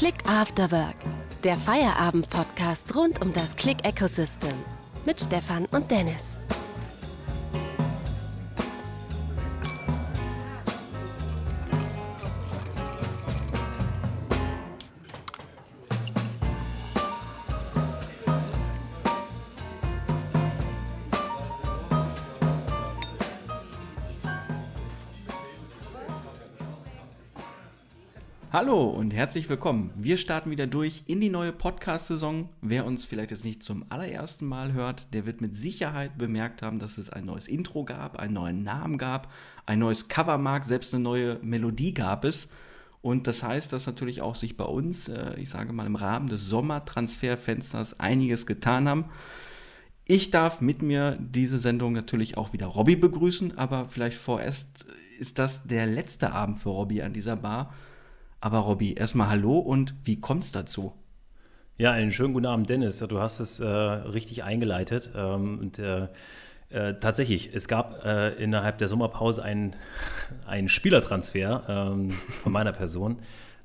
Click After Work, der Feierabend-Podcast rund um das Click-Ecosystem mit Stefan und Dennis. Hallo und herzlich willkommen. Wir starten wieder durch in die neue Podcast-Saison. Wer uns vielleicht jetzt nicht zum allerersten Mal hört, der wird mit Sicherheit bemerkt haben, dass es ein neues Intro gab, einen neuen Namen gab, ein neues Covermark, selbst eine neue Melodie gab es. Und das heißt, dass natürlich auch sich bei uns, äh, ich sage mal, im Rahmen des Sommertransferfensters einiges getan haben. Ich darf mit mir diese Sendung natürlich auch wieder Robby begrüßen, aber vielleicht vorerst ist das der letzte Abend für Robby an dieser Bar. Aber Robby, erstmal hallo und wie kommt es dazu? Ja, einen schönen guten Abend, Dennis. Du hast es äh, richtig eingeleitet. Ähm, und äh, äh, tatsächlich, es gab äh, innerhalb der Sommerpause einen, einen Spielertransfer ähm, von meiner Person.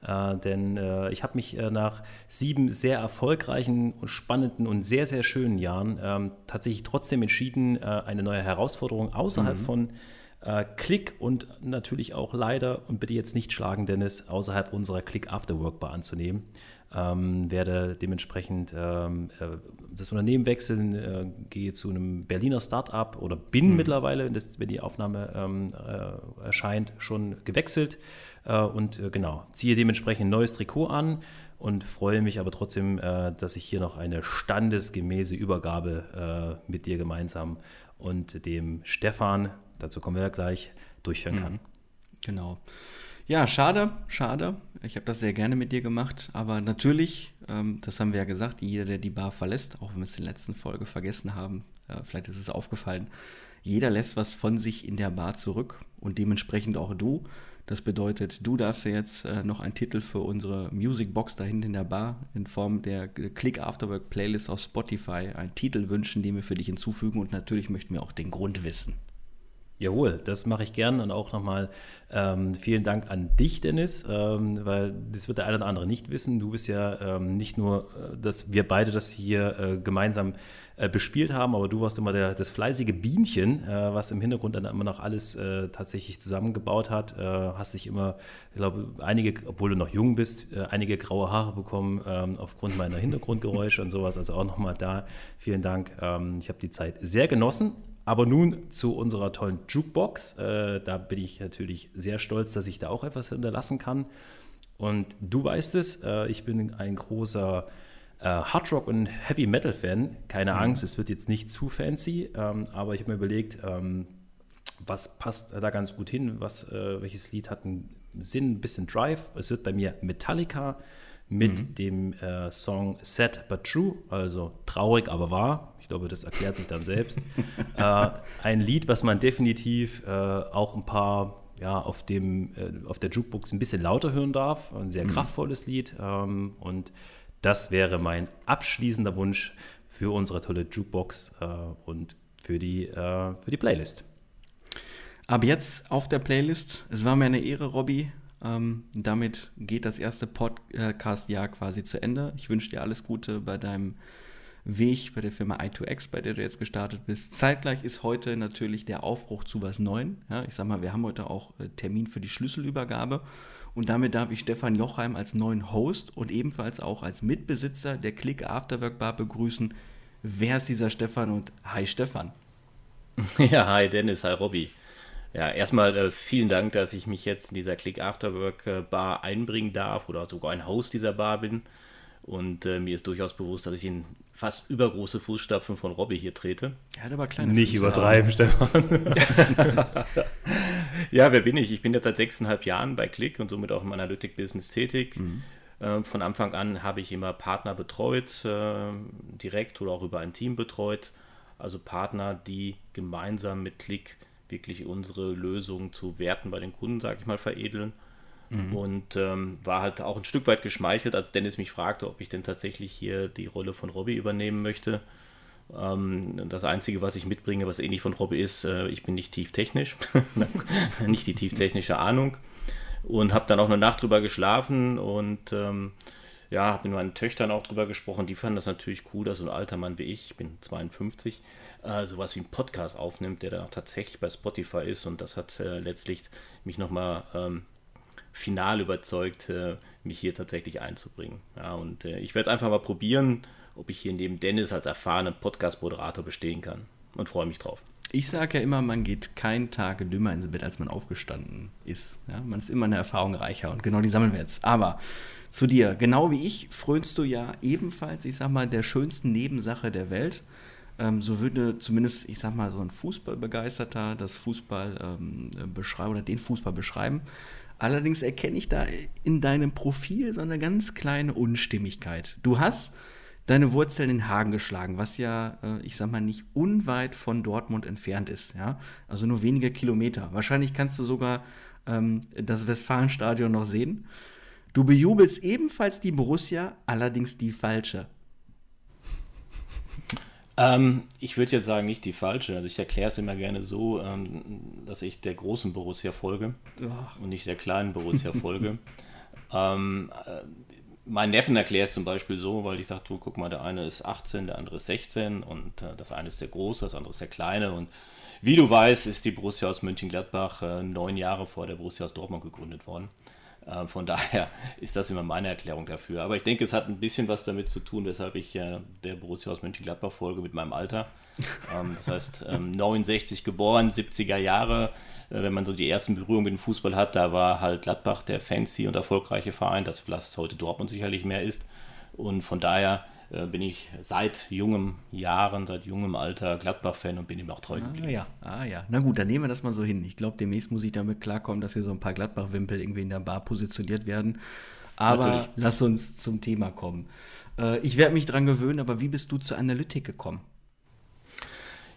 Äh, denn äh, ich habe mich nach sieben sehr erfolgreichen, spannenden und sehr, sehr schönen Jahren ähm, tatsächlich trotzdem entschieden, eine neue Herausforderung außerhalb mhm. von äh, Klick und natürlich auch leider, und bitte jetzt nicht schlagen, Dennis, außerhalb unserer Click After Work Bar anzunehmen. Ähm, werde dementsprechend ähm, äh, das Unternehmen wechseln, äh, gehe zu einem Berliner Start-up oder bin mhm. mittlerweile, das, wenn die Aufnahme ähm, äh, erscheint, schon gewechselt äh, und äh, genau, ziehe dementsprechend ein neues Trikot an und freue mich aber trotzdem, dass ich hier noch eine standesgemäße Übergabe mit dir gemeinsam und dem Stefan dazu kommen wir ja gleich, durchführen kann. Mhm. Genau. Ja, schade, schade. Ich habe das sehr gerne mit dir gemacht, aber natürlich, ähm, das haben wir ja gesagt, jeder, der die Bar verlässt, auch wenn wir es in der letzten Folge vergessen haben, äh, vielleicht ist es aufgefallen, jeder lässt was von sich in der Bar zurück und dementsprechend auch du. Das bedeutet, du darfst ja jetzt äh, noch einen Titel für unsere Musicbox da hinten in der Bar in Form der Click Afterwork Playlist auf Spotify einen Titel wünschen, den wir für dich hinzufügen und natürlich möchten wir auch den Grund wissen. Jawohl, das mache ich gern und auch nochmal ähm, vielen Dank an dich, Dennis, ähm, weil das wird der eine oder andere nicht wissen. Du bist ja ähm, nicht nur, äh, dass wir beide das hier äh, gemeinsam äh, bespielt haben, aber du warst immer der, das fleißige Bienchen, äh, was im Hintergrund dann immer noch alles äh, tatsächlich zusammengebaut hat. Äh, hast dich immer, ich glaube, einige, obwohl du noch jung bist, einige graue Haare bekommen ähm, aufgrund meiner Hintergrundgeräusche und sowas. Also auch nochmal da vielen Dank. Ähm, ich habe die Zeit sehr genossen aber nun zu unserer tollen Jukebox. Äh, da bin ich natürlich sehr stolz, dass ich da auch etwas hinterlassen kann. Und du weißt es, äh, ich bin ein großer äh, Hard Rock und Heavy Metal Fan. Keine mhm. Angst, es wird jetzt nicht zu fancy, ähm, aber ich habe mir überlegt, ähm, was passt da ganz gut hin, was, äh, welches Lied hat einen Sinn, ein bisschen Drive. Es wird bei mir Metallica mit mhm. dem Song Sad But True, also traurig, aber wahr. Ich glaube, das erklärt sich dann selbst. äh, ein Lied, was man definitiv äh, auch ein paar ja, auf, dem, äh, auf der Jukebox ein bisschen lauter hören darf. Ein sehr mhm. kraftvolles Lied. Ähm, und das wäre mein abschließender Wunsch für unsere tolle Jukebox äh, und für die, äh, für die Playlist. Ab jetzt auf der Playlist. Es war mir eine Ehre, Robby. Ähm, damit geht das erste Podcast-Jahr quasi zu Ende. Ich wünsche dir alles Gute bei deinem Weg bei der Firma i2X, bei der du jetzt gestartet bist. Zeitgleich ist heute natürlich der Aufbruch zu was Neuem. Ja, ich sag mal, wir haben heute auch äh, Termin für die Schlüsselübergabe. Und damit darf ich Stefan Jochheim als neuen Host und ebenfalls auch als Mitbesitzer der Click Afterwork Bar begrüßen. Wer ist dieser Stefan und hi Stefan. Ja, hi Dennis, hi Robby. Ja, erstmal äh, vielen Dank, dass ich mich jetzt in dieser Click Afterwork äh, Bar einbringen darf oder sogar ein Host dieser Bar bin. Und äh, mir ist durchaus bewusst, dass ich in fast übergroße Fußstapfen von Robbie hier trete. Er hat aber kleine Nicht Füße übertreiben, Stefan. ja, wer bin ich? Ich bin jetzt seit sechseinhalb Jahren bei Click und somit auch im Analytic-Business tätig. Mhm. Äh, von Anfang an habe ich immer Partner betreut, äh, direkt oder auch über ein Team betreut. Also Partner, die gemeinsam mit Click wirklich unsere Lösungen zu Werten bei den Kunden, sage ich mal, veredeln Mhm. Und ähm, war halt auch ein Stück weit geschmeichelt, als Dennis mich fragte, ob ich denn tatsächlich hier die Rolle von Robbie übernehmen möchte. Ähm, das Einzige, was ich mitbringe, was ähnlich von Robbie ist, äh, ich bin nicht tieftechnisch, nicht die tieftechnische Ahnung. Und habe dann auch eine Nacht drüber geschlafen und ähm, ja, habe mit meinen Töchtern auch drüber gesprochen. Die fanden das natürlich cool, dass so ein alter Mann wie ich, ich bin 52, äh, sowas wie einen Podcast aufnimmt, der dann auch tatsächlich bei Spotify ist. Und das hat äh, letztlich mich nochmal ähm, final überzeugt, mich hier tatsächlich einzubringen. Ja, und äh, ich werde einfach mal probieren, ob ich hier neben Dennis als erfahrenen Podcast-Moderator bestehen kann. Und freue mich drauf. Ich sage ja immer, man geht keinen Tag dümmer ins Bett, als man aufgestanden ist. Ja, man ist immer eine Erfahrung reicher und genau die sammeln wir jetzt. Aber zu dir, genau wie ich, frönst du ja ebenfalls, ich sag mal, der schönsten Nebensache der Welt. Ähm, so würde zumindest, ich sag mal, so ein Fußballbegeisterter das Fußball ähm, beschreiben oder den Fußball beschreiben. Allerdings erkenne ich da in deinem Profil so eine ganz kleine Unstimmigkeit. Du hast deine Wurzeln in Hagen geschlagen, was ja, äh, ich sag mal, nicht unweit von Dortmund entfernt ist. Ja? Also nur wenige Kilometer. Wahrscheinlich kannst du sogar ähm, das Westfalenstadion noch sehen. Du bejubelst ebenfalls die Borussia, allerdings die falsche. Ähm, ich würde jetzt sagen, nicht die falsche. Also ich erkläre es immer gerne so, ähm, dass ich der großen Borussia folge Ach. und nicht der kleinen Borussia folge. ähm, äh, mein Neffen erklärt es zum Beispiel so, weil ich sage, du guck mal, der eine ist 18, der andere ist 16 und äh, das eine ist der Große, das andere ist der Kleine und wie du weißt, ist die Borussia aus Mönchengladbach äh, neun Jahre vor der Borussia aus Dortmund gegründet worden. Äh, von daher ist das immer meine Erklärung dafür. Aber ich denke, es hat ein bisschen was damit zu tun, weshalb ich äh, der Borussia aus Mönchengladbach folge mit meinem Alter. Ähm, das heißt, ähm, 69 geboren, 70er Jahre. Äh, wenn man so die ersten Berührungen mit dem Fußball hat, da war halt Gladbach der fancy und erfolgreiche Verein, das vielleicht heute Dortmund sicherlich mehr ist. Und von daher bin ich seit jungem Jahren, seit jungem Alter Gladbach-Fan und bin ihm auch treu ah, geblieben. Ah ja, ah ja. Na gut, dann nehmen wir das mal so hin. Ich glaube, demnächst muss ich damit klarkommen, dass hier so ein paar Gladbach-Wimpel irgendwie in der Bar positioniert werden. Aber Natürlich. lass uns zum Thema kommen. Äh, ich werde mich dran gewöhnen, aber wie bist du zur Analytik gekommen?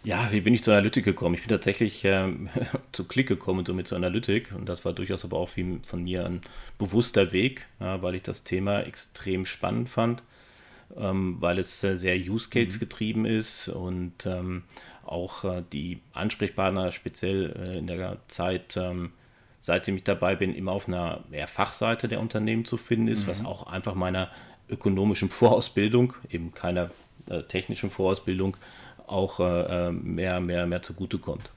Ja, wie bin ich zur Analytik gekommen? Ich bin tatsächlich ähm, zu Klick gekommen und somit zur Analytik. Und das war durchaus aber auch von mir ein bewusster Weg, ja, weil ich das Thema extrem spannend fand ähm, weil es äh, sehr Use Case mhm. getrieben ist und ähm, auch äh, die Ansprechpartner speziell äh, in der Zeit, ähm, seitdem ich dabei bin, immer auf einer Fachseite der Unternehmen zu finden ist, mhm. was auch einfach meiner ökonomischen Vorausbildung, eben keiner äh, technischen Vorausbildung, auch äh, äh, mehr, mehr, mehr zugutekommt.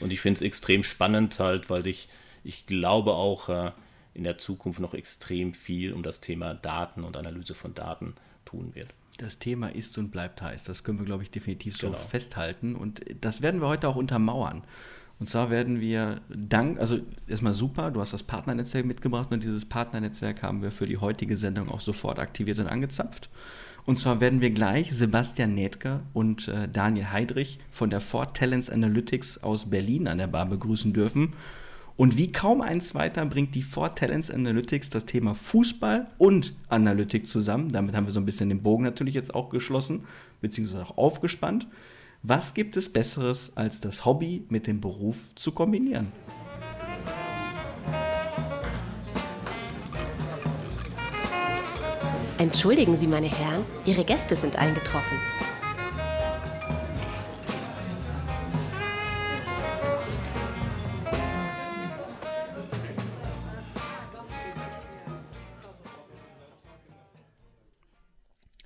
Und ich finde es extrem spannend halt, weil ich, ich glaube auch in der Zukunft noch extrem viel um das Thema Daten und Analyse von Daten tun wird. Das Thema ist und bleibt heiß. Das können wir, glaube ich, definitiv so genau. festhalten. Und das werden wir heute auch untermauern. Und zwar werden wir dank, also erstmal super, du hast das Partnernetzwerk mitgebracht und dieses Partnernetzwerk haben wir für die heutige Sendung auch sofort aktiviert und angezapft. Und zwar werden wir gleich Sebastian Nähtker und äh, Daniel Heidrich von der Ford Talents Analytics aus Berlin an der Bar begrüßen dürfen. Und wie kaum ein zweiter bringt die Ford Talents Analytics das Thema Fußball und Analytik zusammen. Damit haben wir so ein bisschen den Bogen natürlich jetzt auch geschlossen, beziehungsweise auch aufgespannt. Was gibt es Besseres, als das Hobby mit dem Beruf zu kombinieren? Entschuldigen Sie, meine Herren, Ihre Gäste sind eingetroffen.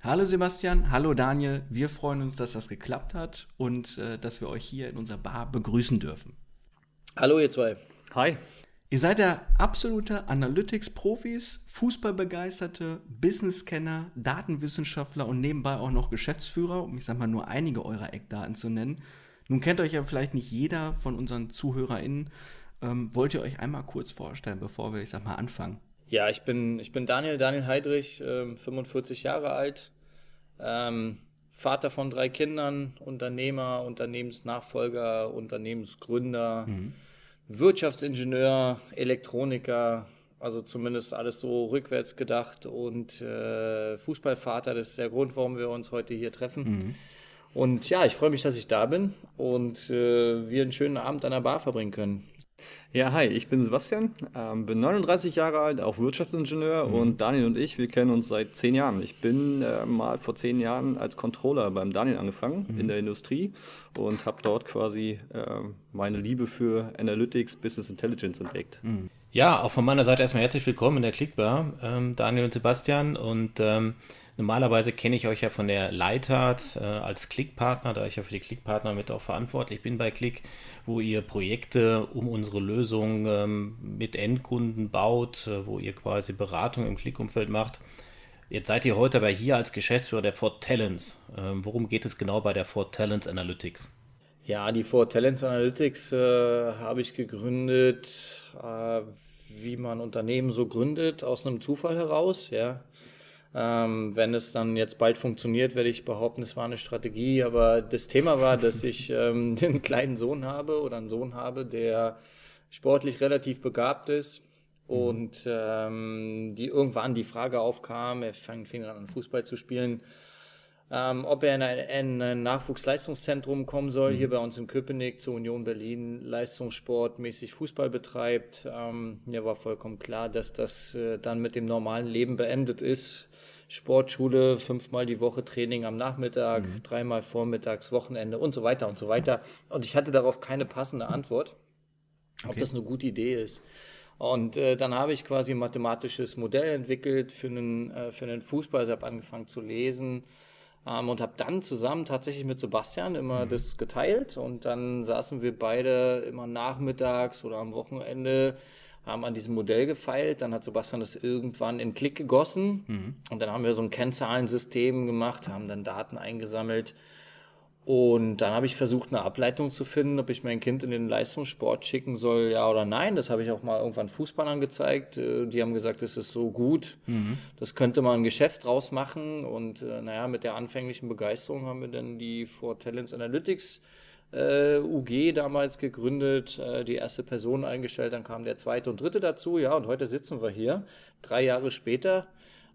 Hallo Sebastian, hallo Daniel. Wir freuen uns, dass das geklappt hat und äh, dass wir euch hier in unserer Bar begrüßen dürfen. Hallo ihr zwei. Hi. Ihr seid ja absolute Analytics-Profis, Fußballbegeisterte, Business-Kenner, Datenwissenschaftler und nebenbei auch noch Geschäftsführer, um ich sag mal nur einige eurer Eckdaten zu nennen. Nun kennt euch ja vielleicht nicht jeder von unseren ZuhörerInnen. Ähm, wollt ihr euch einmal kurz vorstellen, bevor wir, ich sag mal, anfangen? Ja, ich bin, ich bin Daniel, Daniel Heidrich, äh, 45 Jahre alt, ähm, Vater von drei Kindern, Unternehmer, Unternehmensnachfolger, Unternehmensgründer, mhm. Wirtschaftsingenieur, Elektroniker, also zumindest alles so rückwärts gedacht und äh, Fußballvater, das ist der Grund, warum wir uns heute hier treffen. Mhm. Und ja, ich freue mich, dass ich da bin und äh, wir einen schönen Abend an der Bar verbringen können. Ja, hi, ich bin Sebastian, ähm, bin 39 Jahre alt, auch Wirtschaftsingenieur mhm. und Daniel und ich, wir kennen uns seit zehn Jahren. Ich bin äh, mal vor zehn Jahren als Controller beim Daniel angefangen mhm. in der Industrie und habe dort quasi äh, meine Liebe für Analytics, Business Intelligence entdeckt. Mhm. Ja, auch von meiner Seite erstmal herzlich willkommen in der Clickbar, ähm, Daniel und Sebastian. Und ähm, normalerweise kenne ich euch ja von der Leitart äh, als Klickpartner, da ich ja für die Klickpartner mit auch verantwortlich bin bei Klick, wo ihr Projekte um unsere Lösung ähm, mit Endkunden baut, äh, wo ihr quasi Beratung im Klick-Umfeld macht. Jetzt seid ihr heute aber hier als Geschäftsführer der Ford Talents. Ähm, worum geht es genau bei der Ford Talents Analytics? Ja, die Ford Talents Analytics äh, habe ich gegründet, äh, wie man Unternehmen so gründet, aus einem Zufall heraus. Ja. Ähm, wenn es dann jetzt bald funktioniert, werde ich behaupten, es war eine Strategie. Aber das Thema war, dass ich ähm, einen kleinen Sohn habe oder einen Sohn habe, der sportlich relativ begabt ist Mhm. Und ähm, die irgendwann die Frage aufkam, er fing, fing an Fußball zu spielen, ähm, ob er in ein, in ein, Nachwuchsleistungszentrum kommen soll, mhm. hier bei uns in Köpenick zur Union Berlin Leistungssportmäßig Fußball betreibt. Ähm, mir war vollkommen klar, dass das äh, dann mit dem normalen Leben beendet ist. Sportschule, fünfmal die Woche Training am Nachmittag, mhm. dreimal vormittags, Wochenende und so weiter und so weiter. Und ich hatte darauf keine passende Antwort, ob okay. das eine gute Idee ist. Und äh, dann habe ich quasi ein mathematisches Modell entwickelt für einen, äh, für einen Fußball. Also habe angefangen zu lesen ähm, und habe dann zusammen tatsächlich mit Sebastian immer mhm. das geteilt. Und dann saßen wir beide immer nachmittags oder am Wochenende, haben an diesem Modell gefeilt. Dann hat Sebastian das irgendwann in Klick gegossen. Mhm. Und dann haben wir so ein Kennzahlensystem gemacht, haben dann Daten eingesammelt und dann habe ich versucht, eine Ableitung zu finden, ob ich mein Kind in den Leistungssport schicken soll, ja oder nein. Das habe ich auch mal irgendwann Fußballern gezeigt. Äh, die haben gesagt, das ist so gut, mhm. das könnte man ein Geschäft draus machen. Und äh, naja, mit der anfänglichen Begeisterung haben wir dann die For Talents Analytics äh, UG damals gegründet, äh, die erste Person eingestellt, dann kam der zweite und dritte dazu. Ja, und heute sitzen wir hier, drei Jahre später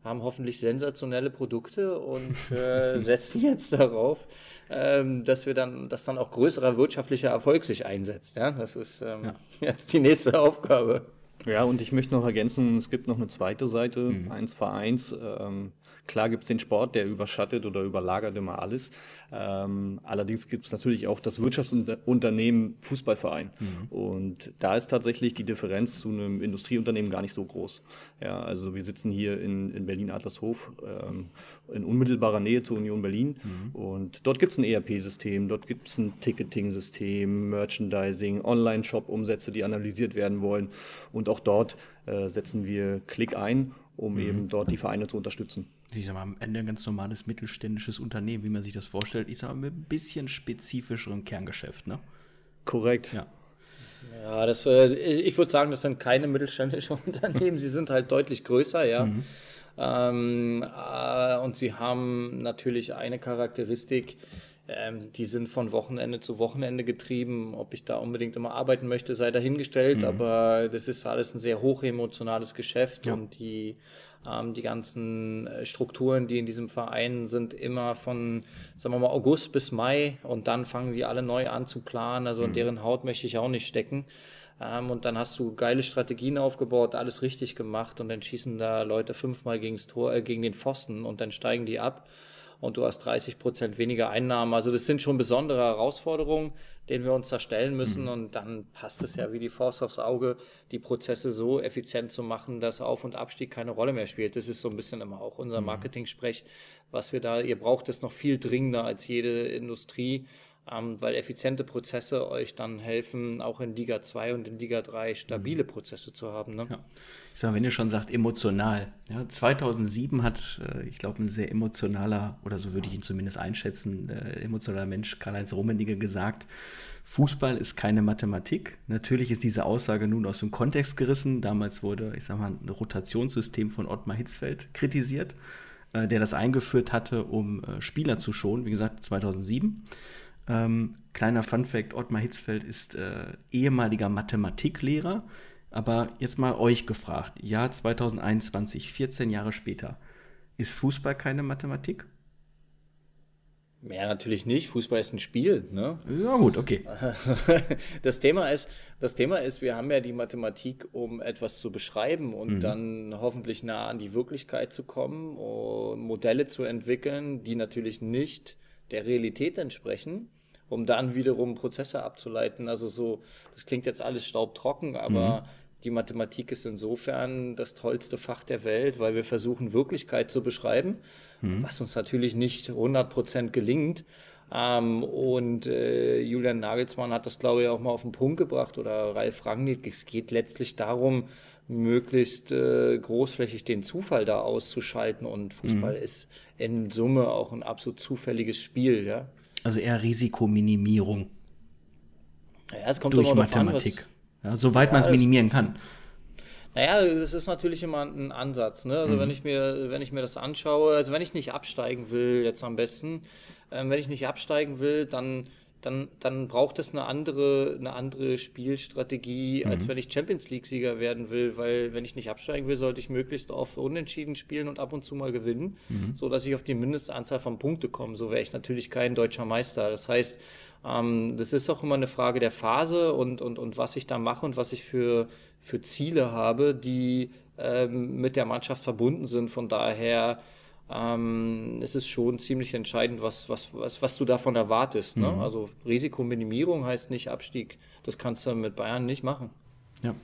haben hoffentlich sensationelle Produkte und äh, setzen jetzt darauf, ähm, dass wir dann, dass dann auch größerer wirtschaftlicher Erfolg sich einsetzt. Ja, das ist ähm, ja. jetzt die nächste Aufgabe. Ja, und ich möchte noch ergänzen, es gibt noch eine zweite Seite, mhm. eins Vereins. Ähm, Klar gibt es den Sport, der überschattet oder überlagert immer alles. Ähm, allerdings gibt es natürlich auch das Wirtschaftsunternehmen Fußballverein. Mhm. Und da ist tatsächlich die Differenz zu einem Industrieunternehmen gar nicht so groß. Ja, also wir sitzen hier in, in Berlin-Adlershof ähm, in unmittelbarer Nähe zur Union Berlin. Mhm. Und dort gibt es ein ERP-System, dort gibt es ein Ticketing-System, Merchandising, Online-Shop-Umsätze, die analysiert werden wollen. Und auch dort äh, setzen wir Klick ein, um mhm. eben dort die Vereine zu unterstützen ich sag mal, am Ende ein ganz normales mittelständisches Unternehmen, wie man sich das vorstellt. Ich sag mal, mit ein bisschen spezifischerem Kerngeschäft, ne? Korrekt. Ja. Ja, das, äh, ich würde sagen, das sind keine mittelständischen Unternehmen. Sie sind halt deutlich größer, ja. Mhm. Ähm, äh, und sie haben natürlich eine Charakteristik, ähm, die sind von Wochenende zu Wochenende getrieben. Ob ich da unbedingt immer arbeiten möchte, sei dahingestellt. Mhm. Aber das ist alles ein sehr hochemotionales Geschäft ja. und die ähm, die ganzen äh, Strukturen, die in diesem Verein sind, immer von, sagen wir mal, August bis Mai und dann fangen die alle neu an zu planen. Also in mhm. deren Haut möchte ich auch nicht stecken. Ähm, und dann hast du geile Strategien aufgebaut, alles richtig gemacht und dann schießen da Leute fünfmal gegens Tor, äh, gegen den Pfosten und dann steigen die ab und du hast 30 Prozent weniger Einnahmen. Also das sind schon besondere Herausforderungen, denen wir uns da stellen müssen. Mhm. Und dann passt es ja wie die Faust aufs Auge, die Prozesse so effizient zu machen, dass Auf- und Abstieg keine Rolle mehr spielt. Das ist so ein bisschen immer auch unser mhm. Marketing-Sprech, was wir da, ihr braucht es noch viel dringender als jede Industrie ähm, weil effiziente Prozesse euch dann helfen, auch in Liga 2 und in Liga 3 stabile mhm. Prozesse zu haben. Ne? Ja. Ich sag mal, wenn ihr schon sagt, emotional. Ja, 2007 hat, äh, ich glaube, ein sehr emotionaler, oder so würde ich ihn zumindest einschätzen, äh, emotionaler Mensch, Karl-Heinz Rummenigge, gesagt, Fußball ist keine Mathematik. Natürlich ist diese Aussage nun aus dem Kontext gerissen. Damals wurde, ich sag mal, ein Rotationssystem von Ottmar Hitzfeld kritisiert, äh, der das eingeführt hatte, um äh, Spieler zu schonen, wie gesagt, 2007. Ähm, kleiner Funfact: Ottmar Hitzfeld ist äh, ehemaliger Mathematiklehrer. Aber jetzt mal euch gefragt: Jahr 2021, 14 Jahre später, ist Fußball keine Mathematik? Ja, natürlich nicht. Fußball ist ein Spiel. Ne? Ja, gut, okay. Das Thema, ist, das Thema ist, wir haben ja die Mathematik, um etwas zu beschreiben und mhm. dann hoffentlich nah an die Wirklichkeit zu kommen, Modelle zu entwickeln, die natürlich nicht der Realität entsprechen, um dann wiederum Prozesse abzuleiten. Also so, das klingt jetzt alles staubtrocken, aber mhm. Die Mathematik ist insofern das tollste Fach der Welt, weil wir versuchen, Wirklichkeit zu beschreiben, mhm. was uns natürlich nicht 100% gelingt. Ähm, und äh, Julian Nagelsmann hat das, glaube ich, auch mal auf den Punkt gebracht oder Ralf Rangnick. Es geht letztlich darum, möglichst äh, großflächig den Zufall da auszuschalten. Und Fußball mhm. ist in Summe auch ein absolut zufälliges Spiel. Ja? Also eher Risikominimierung. Ja, es kommt durch Mathematik. An, ja, soweit ja, man es minimieren kann. Naja, es ist natürlich immer ein Ansatz. Ne? Also mhm. wenn ich mir, wenn ich mir das anschaue, also wenn ich nicht absteigen will, jetzt am besten, ähm, wenn ich nicht absteigen will, dann dann, dann braucht es eine andere, eine andere Spielstrategie, mhm. als wenn ich Champions League-Sieger werden will, weil wenn ich nicht absteigen will, sollte ich möglichst oft unentschieden spielen und ab und zu mal gewinnen, mhm. so dass ich auf die Mindestanzahl von Punkte komme. So wäre ich natürlich kein deutscher Meister. Das heißt, ähm, das ist auch immer eine Frage der Phase und, und, und was ich da mache und was ich für, für Ziele habe, die ähm, mit der Mannschaft verbunden sind. Von daher ähm, es ist schon ziemlich entscheidend, was, was, was, was du davon erwartest. Ne? Mhm. Also Risikominimierung heißt nicht Abstieg. Das kannst du mit Bayern nicht machen. Ja.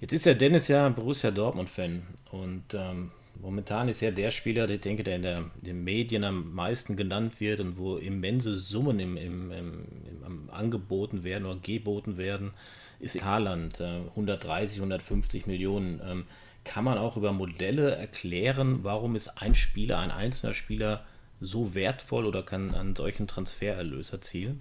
Jetzt ist ja Dennis ja Borussia Dortmund-Fan und ähm, momentan ist er der Spieler, der, ich denke, der in, der in, den Medien am meisten genannt wird und wo immense Summen im, im, im, im angeboten werden oder geboten werden, ist Haaland. Äh, 130, 150 Millionen. Ähm, kann man auch über Modelle erklären, warum ist ein Spieler, ein einzelner Spieler so wertvoll oder kann einen solchen Transfererlös erzielen?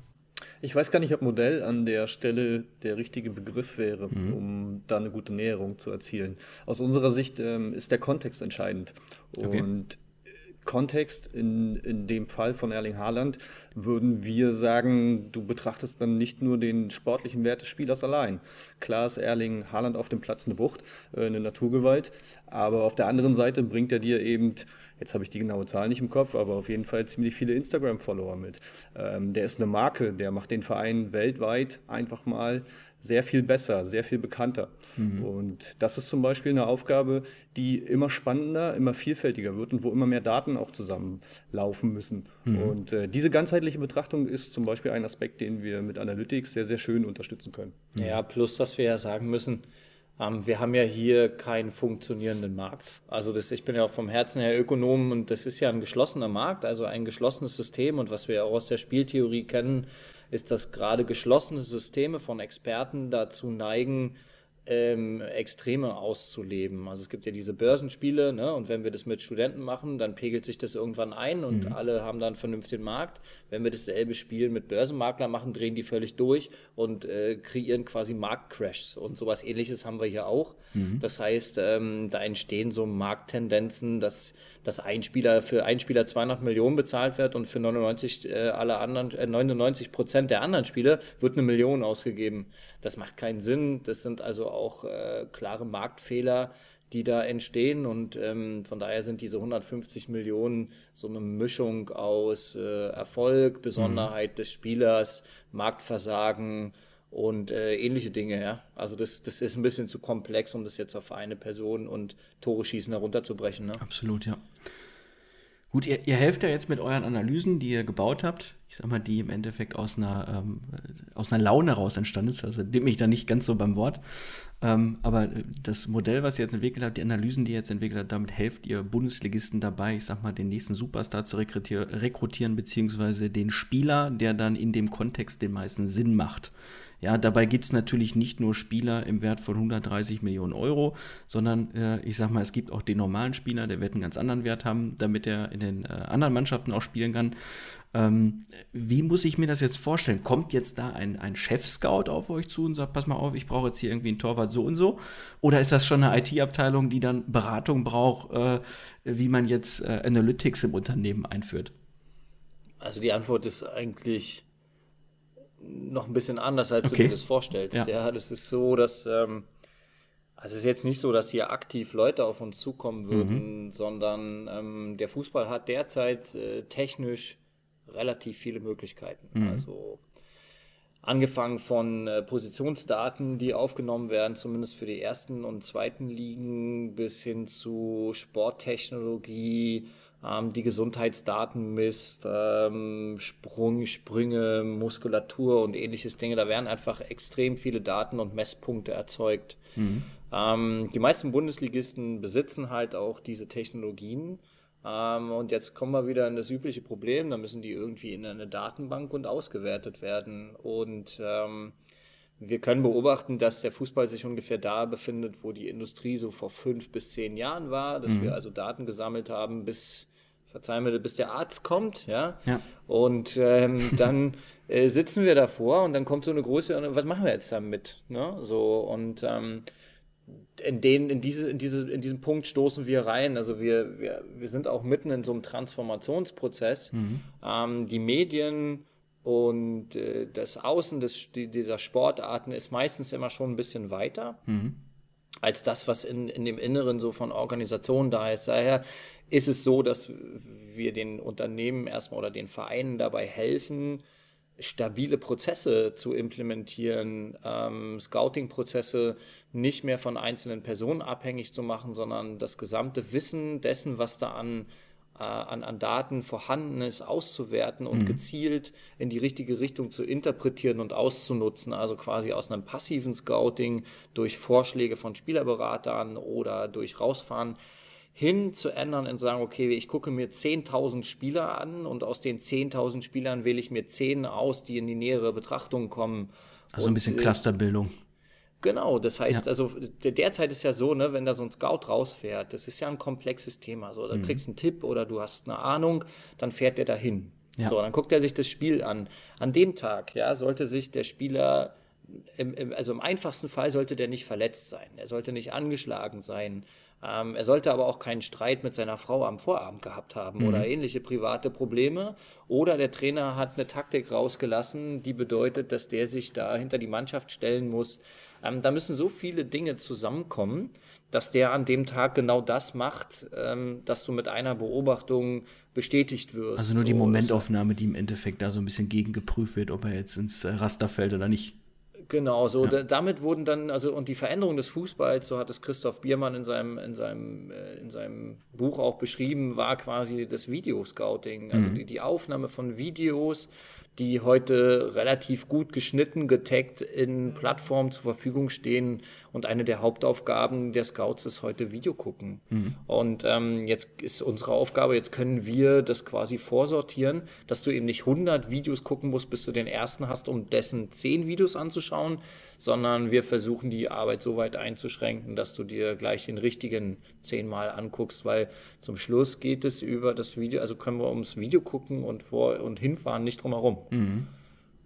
Ich weiß gar nicht, ob Modell an der Stelle der richtige Begriff wäre, mhm. um da eine gute Näherung zu erzielen. Aus unserer Sicht ähm, ist der Kontext entscheidend. Okay. Kontext, in, in dem Fall von Erling Haaland, würden wir sagen, du betrachtest dann nicht nur den sportlichen Wert des Spielers allein. Klar ist Erling Haaland auf dem Platz eine Wucht, äh, eine Naturgewalt, aber auf der anderen Seite bringt er dir eben jetzt habe ich die genaue Zahl nicht im Kopf, aber auf jeden Fall ziemlich viele Instagram-Follower mit. Ähm, der ist eine Marke, der macht den Verein weltweit einfach mal sehr viel besser, sehr viel bekannter. Mhm. Und das ist zum Beispiel eine Aufgabe, die immer spannender, immer vielfältiger wird und wo immer mehr Daten auch zusammenlaufen müssen. Mhm. Und äh, diese ganzheitliche Betrachtung ist zum Beispiel ein Aspekt, den wir mit Analytics sehr, sehr schön unterstützen können. Ja, plus, dass wir ja sagen müssen, wir haben ja hier keinen funktionierenden Markt. Also das, ich bin ja auch vom Herzen her Ökonom und das ist ja ein geschlossener Markt, also ein geschlossenes System. Und was wir auch aus der Spieltheorie kennen, ist, dass gerade geschlossene Systeme von Experten dazu neigen, ähm, Extreme auszuleben. Also es gibt ja diese Börsenspiele, ne? und wenn wir das mit Studenten machen, dann pegelt sich das irgendwann ein und mhm. alle haben dann vernünftigen Markt. Wenn wir dasselbe Spiel mit Börsenmaklern machen, drehen die völlig durch und äh, kreieren quasi Marktcrashs. Und sowas ähnliches haben wir hier auch. Mhm. Das heißt, ähm, da entstehen so Markttendenzen, dass, dass ein Spieler für einen Spieler 200 Millionen bezahlt wird und für 99 äh, alle anderen, äh, 99 Prozent der anderen Spieler wird eine Million ausgegeben. Das macht keinen Sinn. Das sind also auch äh, klare Marktfehler, die da entstehen. Und ähm, von daher sind diese 150 Millionen so eine Mischung aus äh, Erfolg, Besonderheit mhm. des Spielers, Marktversagen und äh, ähnliche Dinge. Ja? Also das, das ist ein bisschen zu komplex, um das jetzt auf eine Person und Tore schießen herunterzubrechen. Ne? Absolut, ja. Gut, ihr, ihr helft ja jetzt mit euren Analysen, die ihr gebaut habt. Ich sag mal, die im Endeffekt aus einer, ähm, aus einer Laune raus entstanden ist. Also nehme ich da nicht ganz so beim Wort. Ähm, aber das Modell, was ihr jetzt entwickelt habt, die Analysen, die ihr jetzt entwickelt habt, damit helft ihr Bundesligisten dabei, ich sag mal, den nächsten Superstar zu rekrutieren, rekrutieren beziehungsweise den Spieler, der dann in dem Kontext den meisten Sinn macht. Ja, dabei gibt es natürlich nicht nur Spieler im Wert von 130 Millionen Euro, sondern äh, ich sag mal, es gibt auch den normalen Spieler, der wird einen ganz anderen Wert haben, damit er in den äh, anderen Mannschaften auch spielen kann. Ähm, wie muss ich mir das jetzt vorstellen? Kommt jetzt da ein, ein Chef-Scout auf euch zu und sagt, pass mal auf, ich brauche jetzt hier irgendwie einen Torwart so und so? Oder ist das schon eine IT-Abteilung, die dann Beratung braucht, äh, wie man jetzt äh, Analytics im Unternehmen einführt? Also die Antwort ist eigentlich noch ein bisschen anders, als okay. du dir das vorstellst. Ja. ja, das ist so, dass ähm, also es ist jetzt nicht so, dass hier aktiv Leute auf uns zukommen würden, mhm. sondern ähm, der Fußball hat derzeit äh, technisch relativ viele Möglichkeiten. Mhm. Also angefangen von äh, Positionsdaten, die aufgenommen werden, zumindest für die ersten und zweiten Ligen, bis hin zu Sporttechnologie, ähm, die Gesundheitsdaten misst, ähm, Sprung, Sprünge, Muskulatur und ähnliches Dinge. Da werden einfach extrem viele Daten und Messpunkte erzeugt. Mhm. Ähm, die meisten Bundesligisten besitzen halt auch diese Technologien. Ähm, und jetzt kommen wir wieder in das übliche Problem, da müssen die irgendwie in eine Datenbank und ausgewertet werden. Und ähm, wir können beobachten, dass der Fußball sich ungefähr da befindet, wo die Industrie so vor fünf bis zehn Jahren war, dass mhm. wir also Daten gesammelt haben, bis, verzeih mir, bis der Arzt kommt, ja. ja. Und ähm, dann äh, sitzen wir davor und dann kommt so eine große, was machen wir jetzt damit? Ne? So, und ähm, in, den, in, diese, in, diese, in diesen Punkt stoßen wir rein. Also wir, wir, wir sind auch mitten in so einem Transformationsprozess. Mhm. Ähm, die Medien und äh, das Außen des, die, dieser Sportarten ist meistens immer schon ein bisschen weiter. Mhm. Als das, was in, in dem Inneren so von Organisationen da ist. Daher ist es so, dass wir den Unternehmen erstmal oder den Vereinen dabei helfen, stabile Prozesse zu implementieren, ähm, Scouting-Prozesse nicht mehr von einzelnen Personen abhängig zu machen, sondern das gesamte Wissen dessen, was da an, äh, an, an Daten vorhanden ist, auszuwerten und mhm. gezielt in die richtige Richtung zu interpretieren und auszunutzen. Also quasi aus einem passiven Scouting durch Vorschläge von Spielerberatern oder durch Rausfahren hin zu ändern und sagen, okay, ich gucke mir 10.000 Spieler an und aus den 10.000 Spielern wähle ich mir 10 aus, die in die nähere Betrachtung kommen. Also und, ein bisschen äh, Clusterbildung. Genau, das heißt, ja. also derzeit ist ja so, ne, wenn da so ein Scout rausfährt, das ist ja ein komplexes Thema. So, da mhm. kriegst du einen Tipp oder du hast eine Ahnung, dann fährt der dahin. Ja. So, dann guckt er sich das Spiel an. An dem Tag, ja, sollte sich der Spieler, im, im, also im einfachsten Fall sollte der nicht verletzt sein, er sollte nicht angeschlagen sein, ähm, er sollte aber auch keinen Streit mit seiner Frau am Vorabend gehabt haben mhm. oder ähnliche private Probleme. Oder der Trainer hat eine Taktik rausgelassen, die bedeutet, dass der sich da hinter die Mannschaft stellen muss. Ähm, da müssen so viele Dinge zusammenkommen, dass der an dem Tag genau das macht, ähm, dass du mit einer Beobachtung bestätigt wirst. Also nur die Momentaufnahme, die im Endeffekt da so ein bisschen gegengeprüft wird, ob er jetzt ins Raster fällt oder nicht. Genau, so ja. damit wurden dann, also und die Veränderung des Fußballs, so hat es Christoph Biermann in seinem, in seinem, äh, in seinem Buch auch beschrieben, war quasi das Videoscouting, also mhm. die, die Aufnahme von Videos die heute relativ gut geschnitten, getaggt in Plattformen zur Verfügung stehen. Und eine der Hauptaufgaben der Scouts ist heute Video gucken. Mhm. Und ähm, jetzt ist unsere Aufgabe, jetzt können wir das quasi vorsortieren, dass du eben nicht 100 Videos gucken musst, bis du den ersten hast, um dessen 10 Videos anzuschauen, sondern wir versuchen die Arbeit so weit einzuschränken, dass du dir gleich den richtigen zehnmal anguckst, weil zum Schluss geht es über das Video, also können wir ums Video gucken und vor und hinfahren nicht drum herum. Mhm.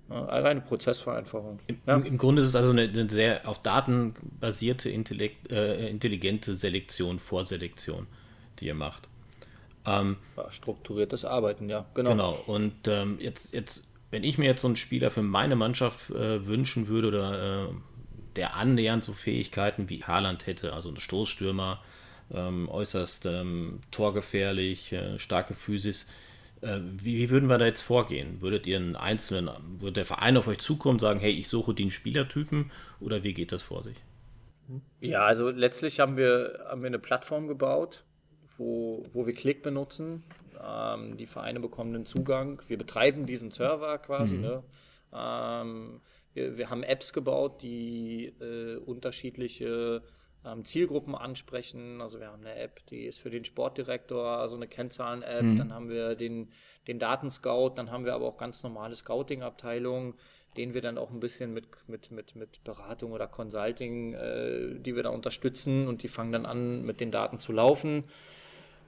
Reine Prozessvereinfachung. Im, ja. Im, Grunde ist es also eine, eine sehr auf Daten basierte Intellekt, äh, intelligente Selektion, Vorselektion, die ihr macht. Ähm, strukturiertes Arbeiten, ja, genau. Genau, und ähm, jetzt, jetzt wenn ich mir jetzt so einen Spieler für meine Mannschaft äh, wünschen würde oder äh, der annähernd so Fähigkeiten wie Haaland hätte, also ein Stoßstürmer, ähm, äußerst ähm, torgefährlich, äh, starke Physis, äh, wie, wie, würden wir da jetzt vorgehen? Würdet ihr einen einzelnen, würde der Verein auf euch zukommen und sagen, hey, ich suche den Spielertypen oder wie geht das vor sich? Ja, also letztlich haben wir, haben wir eine Plattform gebaut, wo, wo wir Klick benutzen. Ähm, die Vereine bekommen einen Zugang. Wir betreiben diesen Server quasi. Mhm. Ne? Ähm, wir, wir, haben Apps gebaut, die äh, unterschiedliche ähm, Zielgruppen ansprechen. Also wir haben eine App, die ist für den Sportdirektor, also eine Kennzahlen-App. Mhm. Dann haben wir den, den Datenscout. Dann haben wir aber auch ganz normale Scouting-Abteilungen den wir dann auch ein bisschen mit, mit, mit, mit Beratung oder Consulting, äh, die wir da unterstützen und die fangen dann an, mit den Daten zu laufen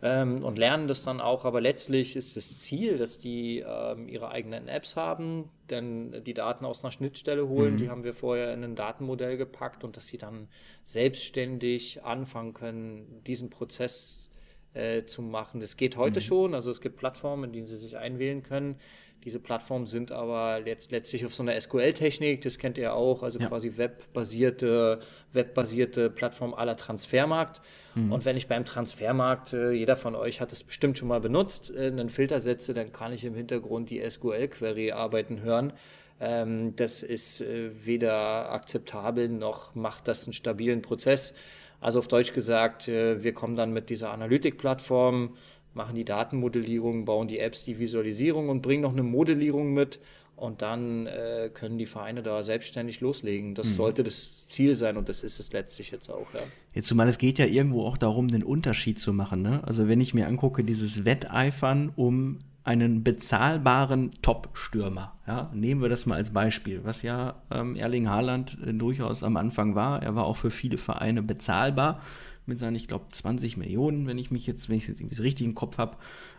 ähm, und lernen das dann auch. Aber letztlich ist das Ziel, dass die ähm, ihre eigenen Apps haben, denn die Daten aus einer Schnittstelle holen, mhm. die haben wir vorher in ein Datenmodell gepackt und dass sie dann selbstständig anfangen können, diesen Prozess äh, zu machen. Das geht heute mhm. schon, also es gibt Plattformen, in denen sie sich einwählen können. Diese Plattformen sind aber letzt, letztlich auf so einer SQL-Technik, das kennt ihr auch, also ja. quasi webbasierte, webbasierte Plattform aller Transfermarkt. Mhm. Und wenn ich beim Transfermarkt, äh, jeder von euch hat es bestimmt schon mal benutzt, äh, einen Filter setze, dann kann ich im Hintergrund die SQL-Query arbeiten hören. Ähm, das ist äh, weder akzeptabel noch macht das einen stabilen Prozess. Also auf Deutsch gesagt, wir kommen dann mit dieser Analytik-Plattform machen die Datenmodellierung, bauen die Apps, die Visualisierung und bringen noch eine Modellierung mit. Und dann äh, können die Vereine da selbstständig loslegen. Das mhm. sollte das Ziel sein und das ist es letztlich jetzt auch. Ja. Jetzt zumal es geht ja irgendwo auch darum, den Unterschied zu machen. Ne? Also wenn ich mir angucke, dieses Wetteifern um einen bezahlbaren Top-Stürmer. Ja, nehmen wir das mal als Beispiel, was ja ähm, Erling Haaland äh, durchaus am Anfang war. Er war auch für viele Vereine bezahlbar mit seinen, ich glaube, 20 Millionen, wenn ich mich jetzt, wenn ich jetzt richtig im Kopf habe.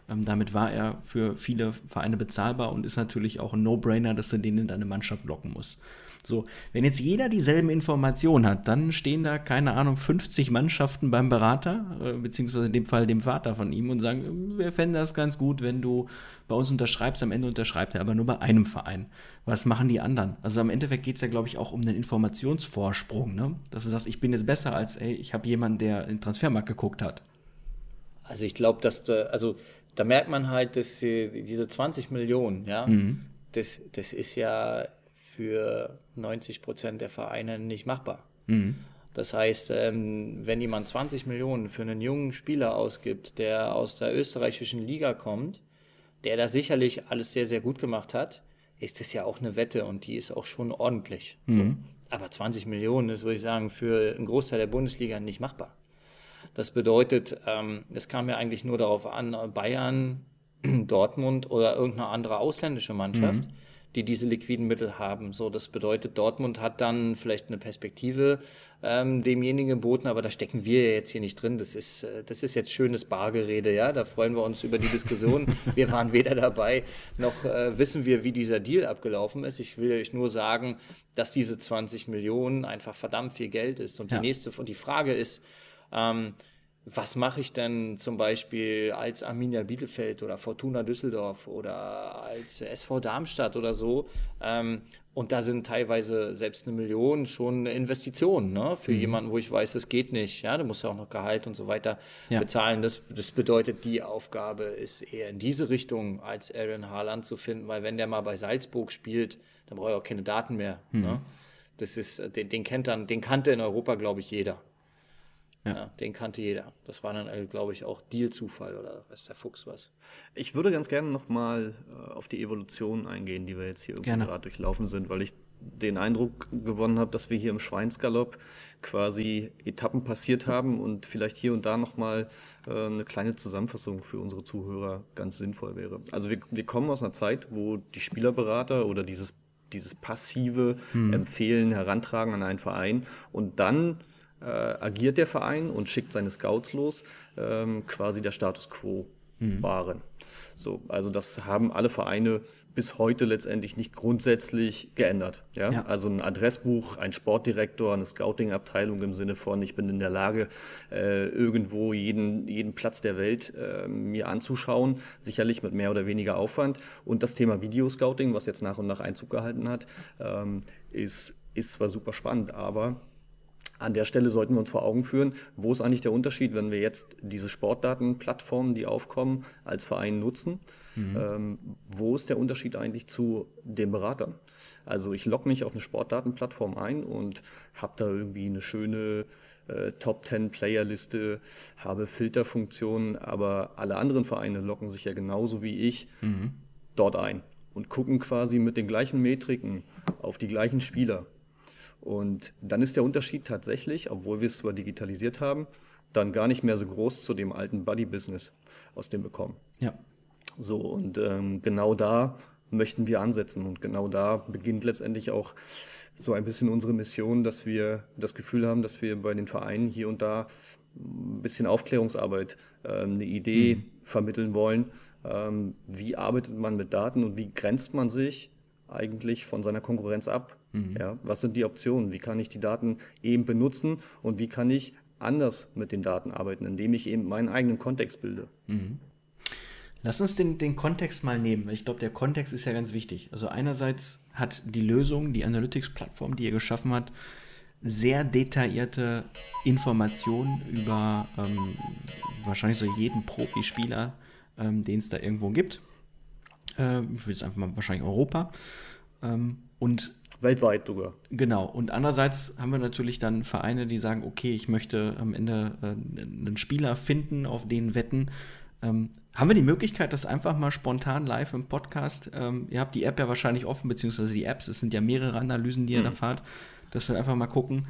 Ähm, damit war er für viele Vereine bezahlbar und ist natürlich auch ein No-Brainer, dass du den in deine Mannschaft locken musst. So, wenn jetzt jeder dieselben Informationen hat, dann stehen da, keine Ahnung, 50 Mannschaften beim Berater, äh, beziehungsweise in dem Fall dem Vater von ihm und sagen, wir fänden das ganz gut, wenn du bei uns unterschreibst. Am Ende unterschreibt er aber nur bei einem Verein. Was machen die anderen? Also am Endeffekt geht es ja, glaube ich, auch um den Informationsvorsprung, ne? Dass du sagst, ich bin jetzt besser als, ey, ich habe jemanden, der in den Transfermarkt geguckt hat. Also ich glaube, dass du, also da merkt man halt, dass die, diese 20 Millionen, ja, mhm. das, das ist ja für 90 Prozent der Vereine nicht machbar. Mhm. Das heißt, ähm, wenn jemand 20 Millionen für einen jungen Spieler ausgibt, der aus der österreichischen Liga kommt, der da sicherlich alles sehr, sehr gut gemacht hat, ist das ja auch eine Wette und die ist auch schon ordentlich. Mhm. So. Aber 20 Millionen ist, würde ich sagen, für einen Großteil der Bundesliga nicht machbar. Das bedeutet, ähm, es kam ja eigentlich nur darauf an, Bayern, Dortmund oder irgendeine andere ausländische Mannschaft. Mhm die diese liquiden Mittel haben. So, das bedeutet, Dortmund hat dann vielleicht eine Perspektive ähm, demjenigen geboten, aber da stecken wir jetzt hier nicht drin. Das ist, äh, das ist jetzt schönes Bargerede, ja. Da freuen wir uns über die Diskussion. wir waren weder dabei, noch äh, wissen wir, wie dieser Deal abgelaufen ist. Ich will euch nur sagen, dass diese 20 Millionen einfach verdammt viel Geld ist. Und die ja. nächste, und die Frage ist, ähm, was mache ich denn zum Beispiel als Arminia Bielefeld oder Fortuna Düsseldorf oder als SV Darmstadt oder so? Ähm, und da sind teilweise selbst eine Million schon eine Investition ne? für mhm. jemanden, wo ich weiß, es geht nicht. Ja, du musst ja auch noch Gehalt und so weiter ja. bezahlen. Das, das bedeutet, die Aufgabe ist eher in diese Richtung, als Aaron Haaland zu finden, weil wenn der mal bei Salzburg spielt, dann brauche ich auch keine Daten mehr. Mhm. Ne? Das ist, den, den kennt dann, den kannte in Europa, glaube ich, jeder. Ja. ja. den kannte jeder. Das war dann, äh, glaube ich, auch Deal-Zufall oder weiß der Fuchs was. Ich würde ganz gerne nochmal äh, auf die Evolution eingehen, die wir jetzt hier irgendwie gerade durchlaufen sind, weil ich den Eindruck gewonnen habe, dass wir hier im Schweinsgalopp quasi Etappen passiert haben und vielleicht hier und da nochmal äh, eine kleine Zusammenfassung für unsere Zuhörer ganz sinnvoll wäre. Also wir, wir kommen aus einer Zeit, wo die Spielerberater oder dieses, dieses passive hm. Empfehlen, Herantragen an einen Verein und dann äh, agiert der Verein und schickt seine Scouts los, ähm, quasi der Status quo mhm. waren. So, also das haben alle Vereine bis heute letztendlich nicht grundsätzlich geändert. Ja? ja? Also ein Adressbuch, ein Sportdirektor, eine Scouting-Abteilung im Sinne von, ich bin in der Lage, äh, irgendwo jeden, jeden Platz der Welt äh, mir anzuschauen, sicherlich mit mehr oder weniger Aufwand. Und das Thema Videoscouting, was jetzt nach und nach Einzug gehalten hat, ähm, ist, ist zwar super spannend, aber an der Stelle sollten wir uns vor Augen führen, wo ist eigentlich der Unterschied, wenn wir jetzt diese Sportdatenplattformen, die aufkommen, als Verein nutzen. Mhm. Ähm, wo ist der Unterschied eigentlich zu den Beratern? Also ich logge mich auf eine Sportdatenplattform ein und habe da irgendwie eine schöne äh, Top 10 Playerliste, habe Filterfunktionen, aber alle anderen Vereine loggen sich ja genauso wie ich mhm. dort ein und gucken quasi mit den gleichen Metriken auf die gleichen Spieler. Und dann ist der Unterschied tatsächlich, obwohl wir es zwar digitalisiert haben, dann gar nicht mehr so groß zu dem alten Buddy-Business, aus dem wir kommen. Ja. So, und ähm, genau da möchten wir ansetzen. Und genau da beginnt letztendlich auch so ein bisschen unsere Mission, dass wir das Gefühl haben, dass wir bei den Vereinen hier und da ein bisschen Aufklärungsarbeit, äh, eine Idee mhm. vermitteln wollen. Ähm, wie arbeitet man mit Daten und wie grenzt man sich eigentlich von seiner Konkurrenz ab? Mhm. Ja, was sind die Optionen? Wie kann ich die Daten eben benutzen und wie kann ich anders mit den Daten arbeiten, indem ich eben meinen eigenen Kontext bilde? Mhm. Lass uns den, den Kontext mal nehmen, weil ich glaube, der Kontext ist ja ganz wichtig. Also einerseits hat die Lösung, die Analytics-Plattform, die ihr geschaffen habt, sehr detaillierte Informationen über ähm, wahrscheinlich so jeden Profispieler, ähm, den es da irgendwo gibt. Äh, ich will jetzt einfach mal wahrscheinlich Europa. Ähm, und Weltweit sogar. Genau. Und andererseits haben wir natürlich dann Vereine, die sagen, okay, ich möchte am Ende äh, einen Spieler finden, auf den wetten. Ähm, haben wir die Möglichkeit, das einfach mal spontan live im Podcast, ähm, ihr habt die App ja wahrscheinlich offen, beziehungsweise die Apps, es sind ja mehrere Analysen, die ihr mhm. da fahrt, dass wir einfach mal gucken,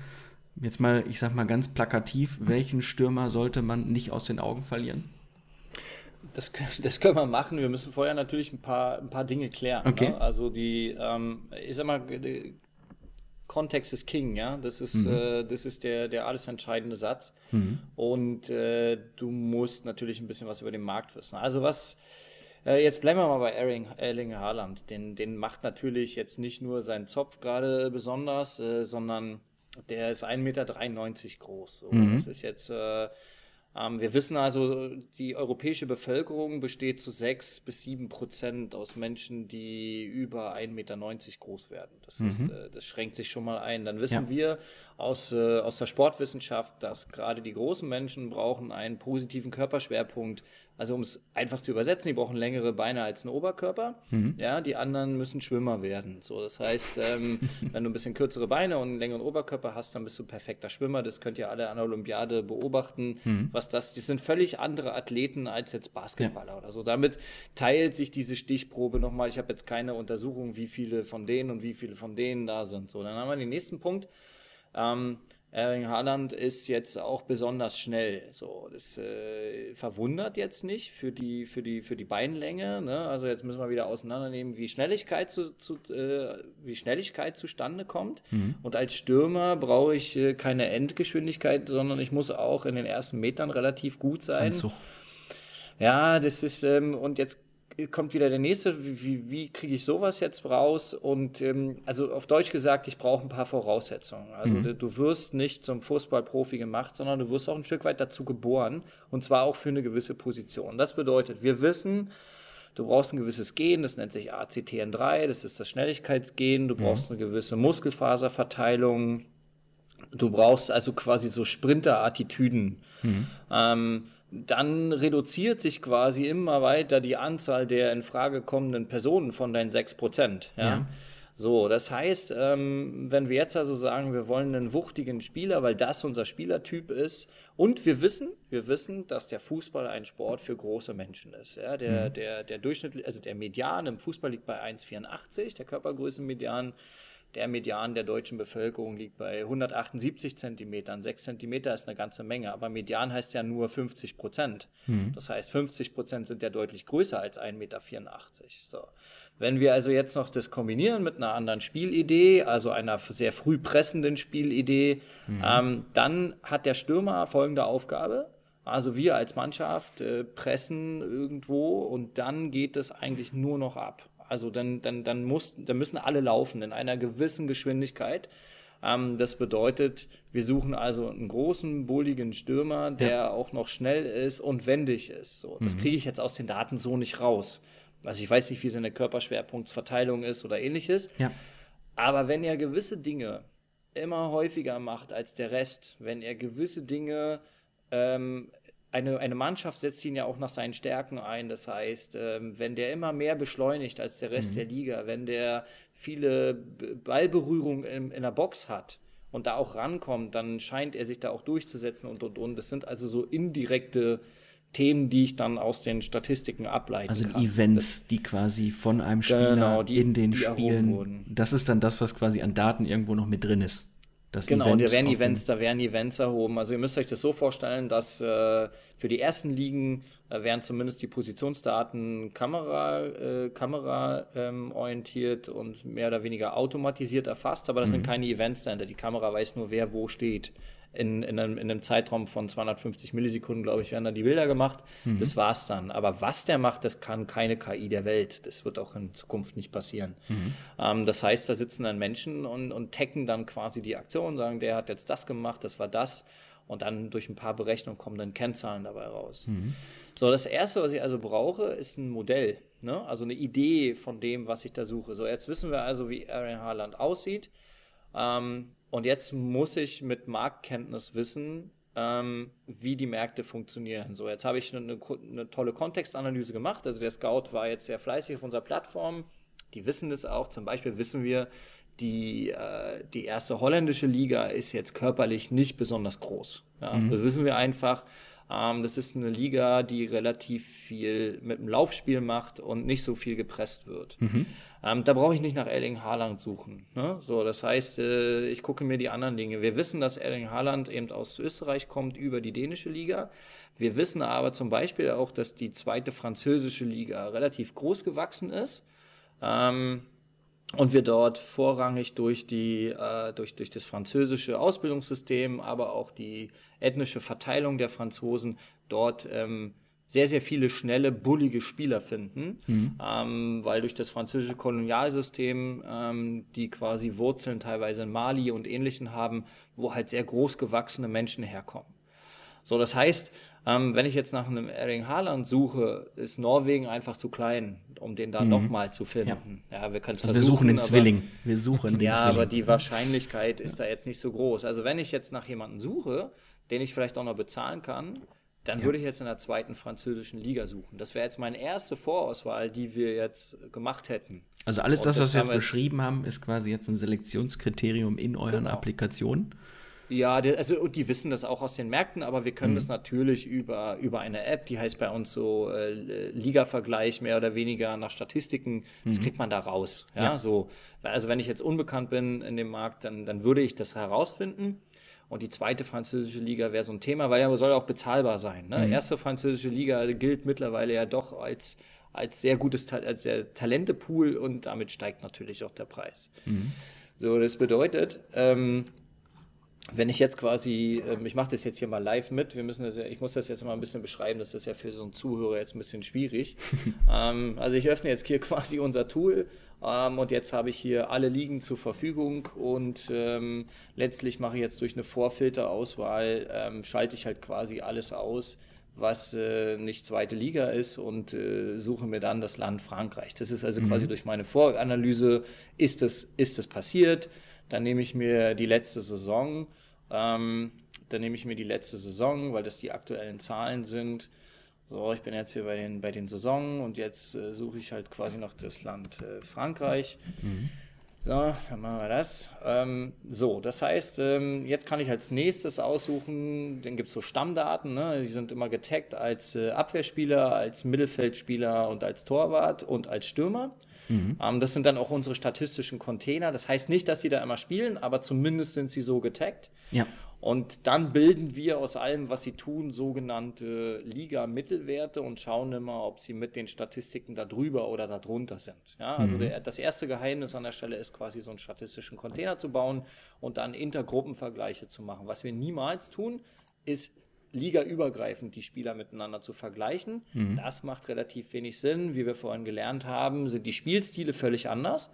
jetzt mal, ich sag mal ganz plakativ, welchen Stürmer sollte man nicht aus den Augen verlieren? Das, das können wir machen. Wir müssen vorher natürlich ein paar, ein paar Dinge klären. Okay. Ne? Also die, ähm, ich sag mal, Kontext ist King, ja. Das ist, mhm. äh, das ist der, der alles entscheidende Satz. Mhm. Und äh, du musst natürlich ein bisschen was über den Markt wissen. Also was, äh, jetzt bleiben wir mal bei Erling, Erling Haaland. Den, den macht natürlich jetzt nicht nur sein Zopf gerade besonders, äh, sondern der ist 1,93 Meter groß. So. Mhm. Das ist jetzt äh, wir wissen also, die europäische Bevölkerung besteht zu sechs bis sieben Prozent aus Menschen, die über 1,90 Meter groß werden. Das, mhm. ist, äh, das, schränkt sich schon mal ein. Dann wissen ja. wir aus, äh, aus der Sportwissenschaft, dass gerade die großen Menschen brauchen einen positiven Körperschwerpunkt also um es einfach zu übersetzen, die brauchen längere Beine als ein Oberkörper. Mhm. Ja, die anderen müssen Schwimmer werden. So, das heißt, ähm, wenn du ein bisschen kürzere Beine und einen längeren Oberkörper hast, dann bist du perfekter Schwimmer. Das könnt ihr alle an der Olympiade beobachten. Mhm. Was das, die sind völlig andere Athleten als jetzt Basketballer ja. oder so. Damit teilt sich diese Stichprobe nochmal. Ich habe jetzt keine Untersuchung, wie viele von denen und wie viele von denen da sind. So, dann haben wir den nächsten Punkt. Ähm, Erling Haaland ist jetzt auch besonders schnell. So, das äh, verwundert jetzt nicht für die, für die, für die Beinlänge. Ne? Also jetzt müssen wir wieder auseinandernehmen, wie Schnelligkeit, zu, zu äh, wie Schnelligkeit zustande kommt. Mhm. Und als Stürmer brauche ich äh, keine Endgeschwindigkeit, sondern ich muss auch in den ersten Metern relativ gut sein. Anzug. Ja, das ist, ähm, und jetzt kommt wieder der nächste, wie, wie kriege ich sowas jetzt raus? Und ähm, also auf Deutsch gesagt, ich brauche ein paar Voraussetzungen. Also mhm. du, du, wirst nicht zum Fußballprofi gemacht, sondern du wirst auch ein Stück weit dazu geboren und zwar auch für eine gewisse Position. Das bedeutet, wir wissen, du brauchst ein gewisses Gen, das nennt sich ACTN3, das ist das Schnelligkeitsgen, du mhm. brauchst eine gewisse Muskelfaserverteilung, du brauchst also quasi so Sprinter-Attitüden. Mhm. Ähm, dann reduziert sich quasi immer weiter die Anzahl der in Frage kommenden Personen von deinen 6%. Ja. ja. So, das heißt, ähm, wenn wir jetzt also sagen, wir wollen einen wuchtigen Spieler, weil das unser Spielertyp ist, und wir wissen, wir wissen, dass der Fußball ein Sport für große Menschen ist. Ja, der, mhm. der, der Durchschnitt, also der Median im Fußball liegt bei 1,84, der Körpergrößenmedian. Der Median der deutschen Bevölkerung liegt bei 178 Zentimetern. 6 Zentimeter ist eine ganze Menge, aber Median heißt ja nur 50 Prozent. Mhm. Das heißt, 50 Prozent sind ja deutlich größer als 1,84 Meter. So. Wenn wir also jetzt noch das kombinieren mit einer anderen Spielidee, also einer sehr früh pressenden Spielidee, mhm. ähm, dann hat der Stürmer folgende Aufgabe. Also wir als Mannschaft äh, pressen irgendwo und dann geht es eigentlich nur noch ab. Also dann, dann, dann, muss, dann müssen alle laufen in einer gewissen Geschwindigkeit. Ähm, das bedeutet, wir suchen also einen großen, bulligen Stürmer, der ja. auch noch schnell ist und wendig ist. So, das mhm. kriege ich jetzt aus den Daten so nicht raus. Also ich weiß nicht, wie seine Körperschwerpunktsverteilung ist oder ähnliches. Ja. Aber wenn er gewisse Dinge immer häufiger macht als der Rest, wenn er gewisse Dinge ähm, eine, eine Mannschaft setzt ihn ja auch nach seinen Stärken ein. Das heißt, ähm, wenn der immer mehr beschleunigt als der Rest mhm. der Liga, wenn der viele Ballberührungen in, in der Box hat und da auch rankommt, dann scheint er sich da auch durchzusetzen und und und. Das sind also so indirekte Themen, die ich dann aus den Statistiken ableiten also kann. Also Events, das, die quasi von einem Spieler genau, die, in den Spielen, das ist dann das, was quasi an Daten irgendwo noch mit drin ist. Das genau, Event da werden Events, da werden Events erhoben. Also ihr müsst euch das so vorstellen, dass äh, für die ersten Ligen äh, werden zumindest die Positionsdaten Kamera, äh, Kamera ähm, orientiert und mehr oder weniger automatisiert erfasst, aber das mhm. sind keine Events dahinter. Die Kamera weiß nur, wer wo steht in, in, einem, in einem Zeitraum von 250 Millisekunden, glaube ich, werden dann die Bilder gemacht. Mhm. Das war's dann. Aber was der macht, das kann keine KI der Welt. Das wird auch in Zukunft nicht passieren. Mhm. Ähm, das heißt, da sitzen dann Menschen und, und taggen dann quasi die Aktion, sagen, der hat jetzt das gemacht, das war das. Und dann durch ein paar Berechnungen kommen dann Kennzahlen dabei raus. Mhm. So, das erste, was ich also brauche, ist ein Modell. Ne? Also eine Idee von dem, was ich da suche. So, jetzt wissen wir also, wie Aaron Haaland aussieht. Ähm, und jetzt muss ich mit Marktkenntnis wissen, ähm, wie die Märkte funktionieren. So, jetzt habe ich eine, eine, tolle Kontextanalyse gemacht. Also der Scout war jetzt sehr fleißig auf unserer Plattform. Die wissen das auch. Zum Beispiel wissen wir, die, äh, die erste holländische Liga ist jetzt körperlich nicht besonders groß. Ja? Mhm. Das wissen wir einfach. Ähm, das ist eine Liga, die relativ viel mit dem Laufspiel macht und nicht so viel gepresst wird. Mhm. Ähm, da brauche ich nicht nach Erling Haaland suchen. Ne? So, das heißt, äh, ich gucke mir die anderen Dinge. Wir wissen, dass Erling Haaland eben aus Österreich kommt über die dänische Liga. Wir wissen aber zum Beispiel auch, dass die zweite französische Liga relativ groß gewachsen ist. Ähm, und wir dort vorrangig durch, die, äh, durch, durch das französische Ausbildungssystem, aber auch die ethnische Verteilung der Franzosen dort ähm, sehr, sehr viele schnelle, bullige Spieler finden, ähm, weil durch das französische Kolonialsystem, ähm, die quasi Wurzeln teilweise in Mali und Ähnlichen haben, wo halt sehr groß gewachsene Menschen herkommen. So, das heißt, ähm, wenn ich jetzt nach einem Erling Haaland suche, ist Norwegen einfach zu klein, um den da nochmal zu finden. Ja, wir können es Also wir suchen den aber- Zwilling. Wir suchen den ja, Zwilling. aber die Wahrscheinlichkeit ist da jetzt nicht so groß. Also wenn ich jetzt nach jemandem suche, den ich vielleicht auch noch bezahlen kann, dann würde ich jetzt in der zweiten französischen Liga suchen. Das wäre jetzt meine erste Vorauswahl, die wir jetzt gemacht hätten. also alles das, das was wir jetzt beschrieben haben, ist quasi jetzt ein Selektionskriterium in euren Genau. Applikationen. Ja, also und die wissen das auch aus den Märkten, aber wir Mhm. können das natürlich über, über eine App, die heißt bei uns so äh, Liga-Vergleich, mehr oder weniger nach Statistiken, das kriegt man da raus. Ja, Mhm. Ja. so. Also wenn ich jetzt unbekannt bin in dem Markt, dann, dann würde ich das herausfinden. Und die zweite französische Liga wäre so ein Thema, weil ja soll auch bezahlbar sein. Ne? Erste französische Liga gilt mittlerweile ja doch als, als sehr gutes als sehr Talentepool und damit steigt natürlich auch der Preis. So, das bedeutet, ähm, wenn ich jetzt quasi, ähm, ich mache das jetzt hier mal live mit, wir müssen das ja, ich muss das jetzt mal ein bisschen beschreiben, das ist ja für so einen Zuhörer jetzt ein bisschen schwierig. ähm, also ich öffne jetzt hier quasi unser Tool ähm, und jetzt habe ich hier alle Ligen zur Verfügung und ähm, letztlich mache ich jetzt durch eine Vorfilterauswahl, ähm, schalte ich halt quasi alles aus, was äh, nicht zweite Liga ist und äh, suche mir dann das Land Frankreich. Das ist also quasi durch meine Voranalyse, ist das, ist das passiert? Dann nehme ich mir die letzte Saison, ähm, dann nehme ich mir die letzte Saison, weil das die aktuellen Zahlen sind. So, ich bin jetzt hier bei den, bei den Saisonen und jetzt äh, suche ich halt quasi noch das Land äh, Frankreich. So, dann machen wir das. Ähm, so, das heißt, ähm, jetzt kann ich als nächstes aussuchen, dann gibt es so Stammdaten, ne? die sind immer getaggt als äh, Abwehrspieler, als Mittelfeldspieler und als Torwart und als Stürmer. Ähm, das sind dann auch unsere statistischen Container. Das heißt nicht, dass sie da immer spielen, aber zumindest sind sie so getaggt. Ja. Und dann bilden wir aus allem, was sie tun, sogenannte Liga-Mittelwerte und schauen immer, ob sie mit den Statistiken da drüber oder da drunter sind. Ja, also der, das erste Geheimnis an der Stelle ist quasi so einen statistischen Container zu bauen und dann Intergruppenvergleiche zu machen. Was wir niemals tun, ist ligaübergreifend die Spieler miteinander zu vergleichen. Das macht relativ wenig Sinn. Wie wir vorhin gelernt haben, sind die Spielstile völlig anders.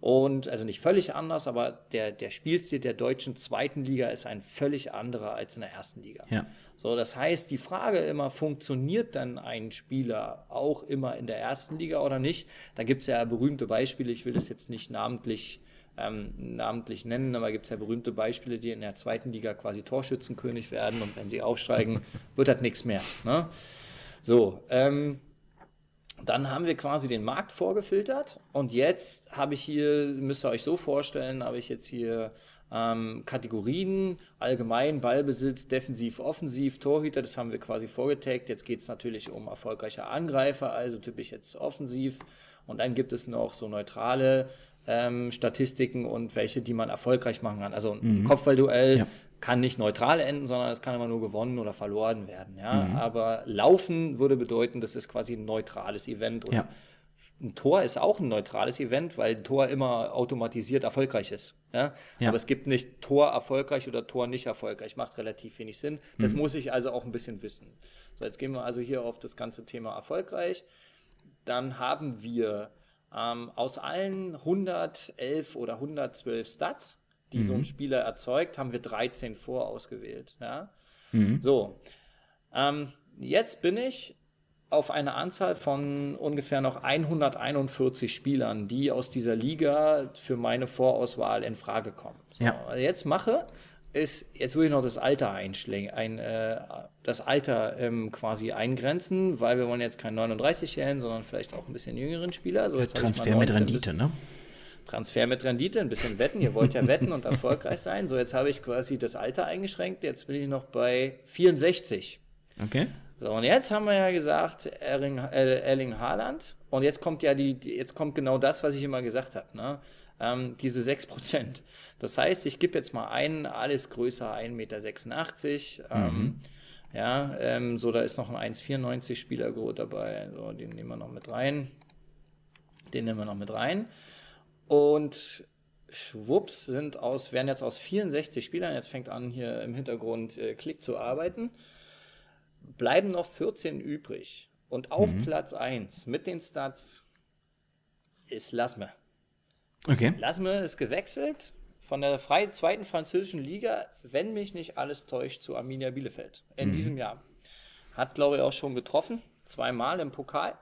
Und also nicht völlig anders, aber der, der Spielstil der deutschen zweiten Liga ist ein völlig anderer als in der ersten Liga. Ja. So, das heißt, die Frage immer, funktioniert dann ein Spieler auch immer in der ersten Liga oder nicht? Da gibt es ja berühmte Beispiele, ich will das jetzt nicht namentlich, ähm, namentlich nennen, aber gibt es ja berühmte Beispiele, die in der zweiten Liga quasi Torschützenkönig werden und wenn sie aufsteigen, wird das nichts mehr. Ne? So, ähm, dann haben wir quasi den Markt vorgefiltert und jetzt habe ich hier, müsst ihr euch so vorstellen, habe ich jetzt hier ähm, Kategorien, allgemein Ballbesitz, defensiv, offensiv, Torhüter, das haben wir quasi vorgetaggt. Jetzt geht es natürlich um erfolgreiche Angreifer, also typisch jetzt offensiv. Und dann gibt es noch so neutrale ähm, Statistiken und welche, die man erfolgreich machen kann. Also ein Kopfballduell Ja. kann nicht neutral enden, sondern es kann immer nur gewonnen oder verloren werden. Ja? Aber Laufen würde bedeuten, das ist quasi ein neutrales Event. Und Ja. ein Tor ist auch ein neutrales Event, weil ein Tor immer automatisiert erfolgreich ist. Ja. Aber es gibt nicht Tor erfolgreich oder Tor nicht erfolgreich. Macht relativ wenig Sinn. Das Mhm. muss ich also auch ein bisschen wissen. So, jetzt gehen wir also hier auf das ganze Thema erfolgreich. Dann haben wir ähm, aus allen 111 oder 112 Stats, die so Mhm. ein Spieler erzeugt, haben wir 13 vorausgewählt. Ja? Mhm. So, ähm, jetzt bin ich auf eine Anzahl von ungefähr noch 141 Spielern, die aus dieser Liga für meine Vorauswahl in Frage kommen. So, Ja. ich Jetzt mache ist, jetzt will ich noch das Alter einschlängen, ein, äh, das Alter ähm, quasi eingrenzen, weil wir wollen jetzt keinen 39-Jährigen, sondern vielleicht auch ein bisschen jüngeren Spieler. So, jetzt Transfer mit 19 bis- Rendite, ne? Transfer mit Rendite, ein bisschen wetten. Ihr wollt ja wetten und erfolgreich sein. So, jetzt habe ich quasi das Alter eingeschränkt. Jetzt bin ich noch bei 64. Okay. So, und jetzt haben wir ja gesagt, Erling, äh, Erling Haaland. Und jetzt kommt ja die, jetzt kommt genau das, was ich immer gesagt habe, ne? Ähm, diese 6%. Das heißt, ich gebe jetzt mal einen, alles größer 1,86 Meter. Ähm, mhm. Ja, ähm, so, da ist noch ein 1,94 Spieler dabei. So, den nehmen wir noch mit rein. Den nehmen wir noch mit rein. Und schwupps sind aus, werden jetzt aus 64 Spielern, jetzt fängt an hier im Hintergrund äh, Klick zu arbeiten, bleiben noch 14 übrig. Und auf mhm. Platz 1 mit den Stats ist Lasme. Okay. Lasme ist gewechselt von der frei, zweiten französischen Liga, wenn mich nicht alles täuscht, zu Arminia Bielefeld in mhm. diesem Jahr. Hat, glaube ich, auch schon getroffen, zweimal im Pokal.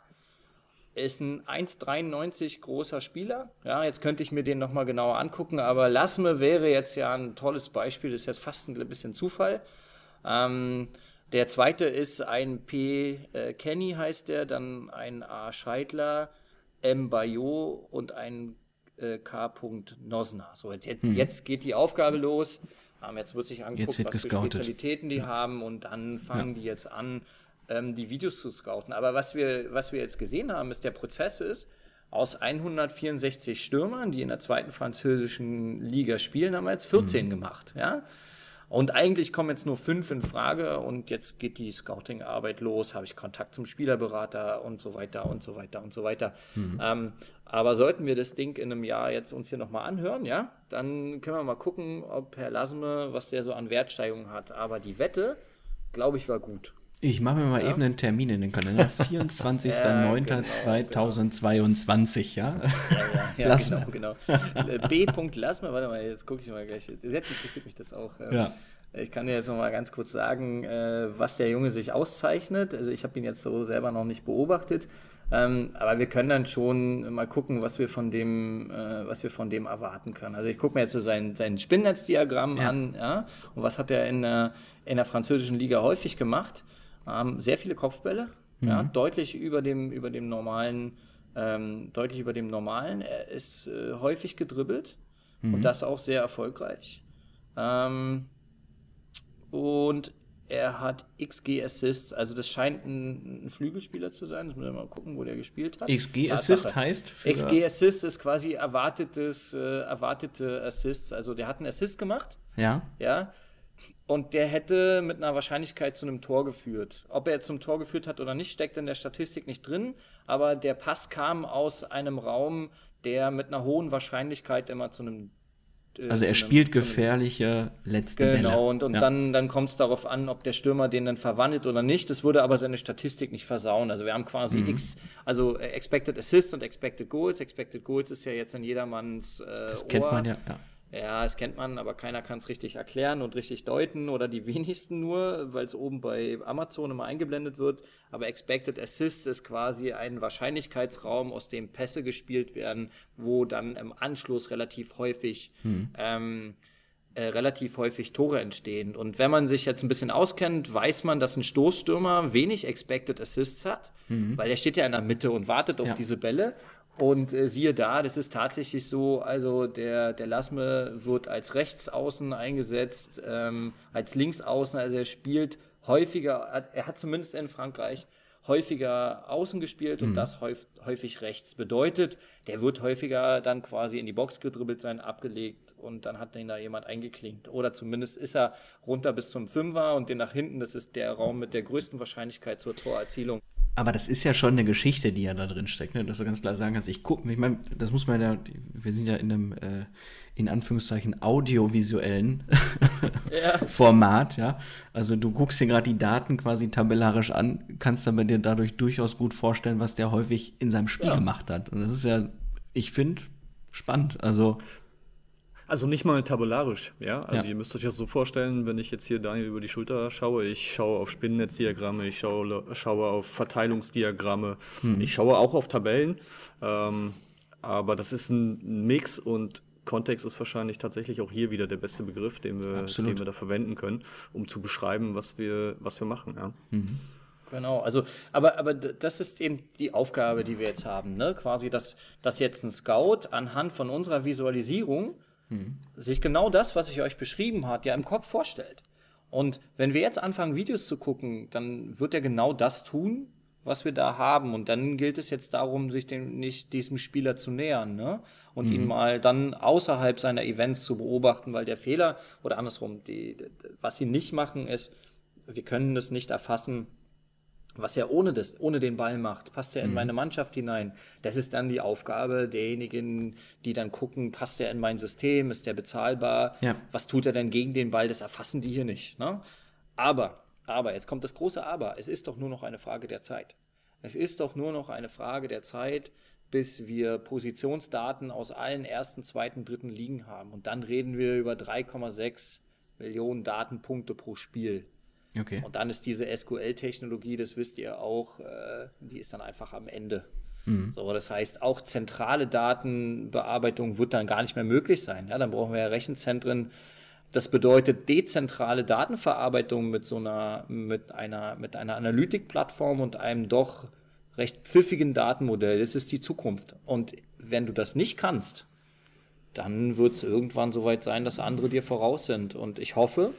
Ist ein 1,93 großer Spieler. Ja, jetzt könnte ich mir den nochmal genauer angucken, aber Lasme wäre jetzt ja ein tolles Beispiel. Das ist jetzt fast ein bisschen Zufall. Ähm, der zweite ist ein P. Äh, Kenny heißt der, dann ein A. Scheidler, M. Bayot und ein äh, K. Nosner. So, jetzt, hm. jetzt geht die Aufgabe los. Ähm, jetzt wird sich angucken, was gescoutet. für Spezialitäten die haben und dann fangen ja. die jetzt an, ähm, die Videos zu scouten. Aber was wir, was wir jetzt gesehen haben, ist, der Prozess ist, aus 164 Stürmern, die in der zweiten französischen Liga spielen, haben wir jetzt 14 mhm. gemacht. Ja? Und eigentlich kommen jetzt nur fünf in Frage und jetzt geht die Scouting-Arbeit los, habe ich Kontakt zum Spielerberater und so weiter und so weiter und so weiter. Mhm. Ähm, aber sollten wir das Ding in einem Jahr jetzt uns hier nochmal anhören, ja, dann können wir mal gucken, ob Herr Lasme, was der so an Wertsteigerung hat. Aber die Wette, glaube ich, war gut. Ich mache mir mal ja. eben einen Termin in den Kalender. 24.09.2022, ja? Genau, ja, ja, ja Lass genau, genau. Äh, B. Lass mal, warte mal, jetzt gucke ich mal gleich. Jetzt interessiert mich das auch. Ähm, ja. Ich kann dir jetzt noch mal ganz kurz sagen, äh, was der Junge sich auszeichnet. Also ich habe ihn jetzt so selber noch nicht beobachtet. Ähm, aber wir können dann schon mal gucken, was wir von dem, äh, was wir von dem erwarten können. Also ich gucke mir jetzt so sein, sein Spinnnetzdiagramm ja. an, ja, und was hat er in der, in der französischen Liga häufig gemacht? Ähm, sehr viele Kopfbälle, mhm. ja, deutlich über dem, über dem normalen, ähm, deutlich über dem normalen. Er ist äh, häufig gedribbelt mhm. und das auch sehr erfolgreich. Ähm, und er hat XG Assists, also das scheint ein, ein, Flügelspieler zu sein. Das müssen wir mal gucken, wo der gespielt hat. XG Assist heißt? XG Assist ist quasi erwartetes, äh, erwartete Assists. Also der hat einen Assist gemacht. Ja. Ja. Und der hätte mit einer Wahrscheinlichkeit zu einem Tor geführt. Ob er jetzt zum Tor geführt hat oder nicht, steckt in der Statistik nicht drin. Aber der Pass kam aus einem Raum, der mit einer hohen Wahrscheinlichkeit immer zu einem äh, also er spielt einem, gefährliche letzte genau, Bälle. Genau, und, und ja. dann, dann kommt es darauf an, ob der Stürmer den dann verwandelt oder nicht. Das würde aber seine Statistik nicht versauen. Also wir haben quasi mhm. X, also äh, Expected Assists und Expected Goals. Expected Goals ist ja jetzt in jedermanns äh, Das kennt man ja, ja. Ja, das kennt man, aber keiner kann es richtig erklären und richtig deuten oder die wenigsten nur, weil es oben bei Amazon immer eingeblendet wird. Aber Expected Assists ist quasi ein Wahrscheinlichkeitsraum, aus dem Pässe gespielt werden, wo dann im Anschluss relativ häufig hm. ähm, äh, relativ häufig Tore entstehen. Und wenn man sich jetzt ein bisschen auskennt, weiß man, dass ein Stoßstürmer wenig Expected Assists hat, mhm. weil er steht ja in der Mitte und wartet auf ja. diese Bälle. Und äh, siehe da, das ist tatsächlich so, also der, der Lasme wird als Rechtsaußen eingesetzt, ähm, als Linksaußen, also er spielt häufiger, er hat zumindest in Frankreich häufiger außen gespielt und mhm. das häufig rechts. Bedeutet, der wird häufiger dann quasi in die Box gedribbelt sein, abgelegt und dann hat ihn da jemand eingeklinkt. Oder zumindest ist er runter bis zum Fünfer und den nach hinten, das ist der Raum mit der größten Wahrscheinlichkeit zur Torerzielung. Aber das ist ja schon eine Geschichte, die ja da drin steckt, ne? dass du ganz klar sagen kannst, ich gucke, ich meine, das muss man ja, wir sind ja in einem, äh, in Anführungszeichen, audiovisuellen ja. Format, ja. Also du guckst dir gerade die Daten quasi tabellarisch an, kannst aber dir dadurch durchaus gut vorstellen, was der häufig in seinem Spiel ja. gemacht hat. Und das ist ja, ich finde, spannend. Also also nicht mal tabellarisch, ja. Also ja. ihr müsst euch das so vorstellen, wenn ich jetzt hier Daniel über die Schulter schaue, ich schaue auf Spinnennetzdiagramme, ich schaue, schaue auf Verteilungsdiagramme, hm. ich schaue auch auf Tabellen. Ähm, aber das ist ein Mix und Kontext ist wahrscheinlich tatsächlich auch hier wieder der beste Begriff, den wir, den wir da verwenden können, um zu beschreiben, was wir, was wir machen. Ja. Mhm. Genau, also, aber, aber das ist eben die Aufgabe, die wir jetzt haben, ne? Quasi, dass, dass jetzt ein Scout anhand von unserer Visualisierung sich genau das, was ich euch beschrieben habe, ja im Kopf vorstellt. Und wenn wir jetzt anfangen, Videos zu gucken, dann wird er genau das tun, was wir da haben. Und dann gilt es jetzt darum, sich dem, nicht diesem Spieler zu nähern ne? und mhm. ihn mal dann außerhalb seiner Events zu beobachten, weil der Fehler oder andersrum, die, was sie nicht machen, ist, wir können das nicht erfassen, was er ohne, das, ohne den Ball macht, passt er in mhm. meine Mannschaft hinein. Das ist dann die Aufgabe derjenigen, die dann gucken, passt er in mein System, ist der bezahlbar, ja. was tut er denn gegen den Ball, das erfassen die hier nicht. Ne? Aber, aber, jetzt kommt das große Aber, es ist doch nur noch eine Frage der Zeit. Es ist doch nur noch eine Frage der Zeit, bis wir Positionsdaten aus allen ersten, zweiten, dritten Ligen haben. Und dann reden wir über 3,6 Millionen Datenpunkte pro Spiel. Okay. Und dann ist diese SQL-Technologie, das wisst ihr auch, äh, die ist dann einfach am Ende. Mhm. So, das heißt, auch zentrale Datenbearbeitung wird dann gar nicht mehr möglich sein. Ja, dann brauchen wir ja Rechenzentren. Das bedeutet dezentrale Datenverarbeitung mit so einer, mit einer, mit einer Analytikplattform und einem doch recht pfiffigen Datenmodell. Das ist die Zukunft. Und wenn du das nicht kannst, dann wird es irgendwann soweit sein, dass andere dir voraus sind. Und ich hoffe,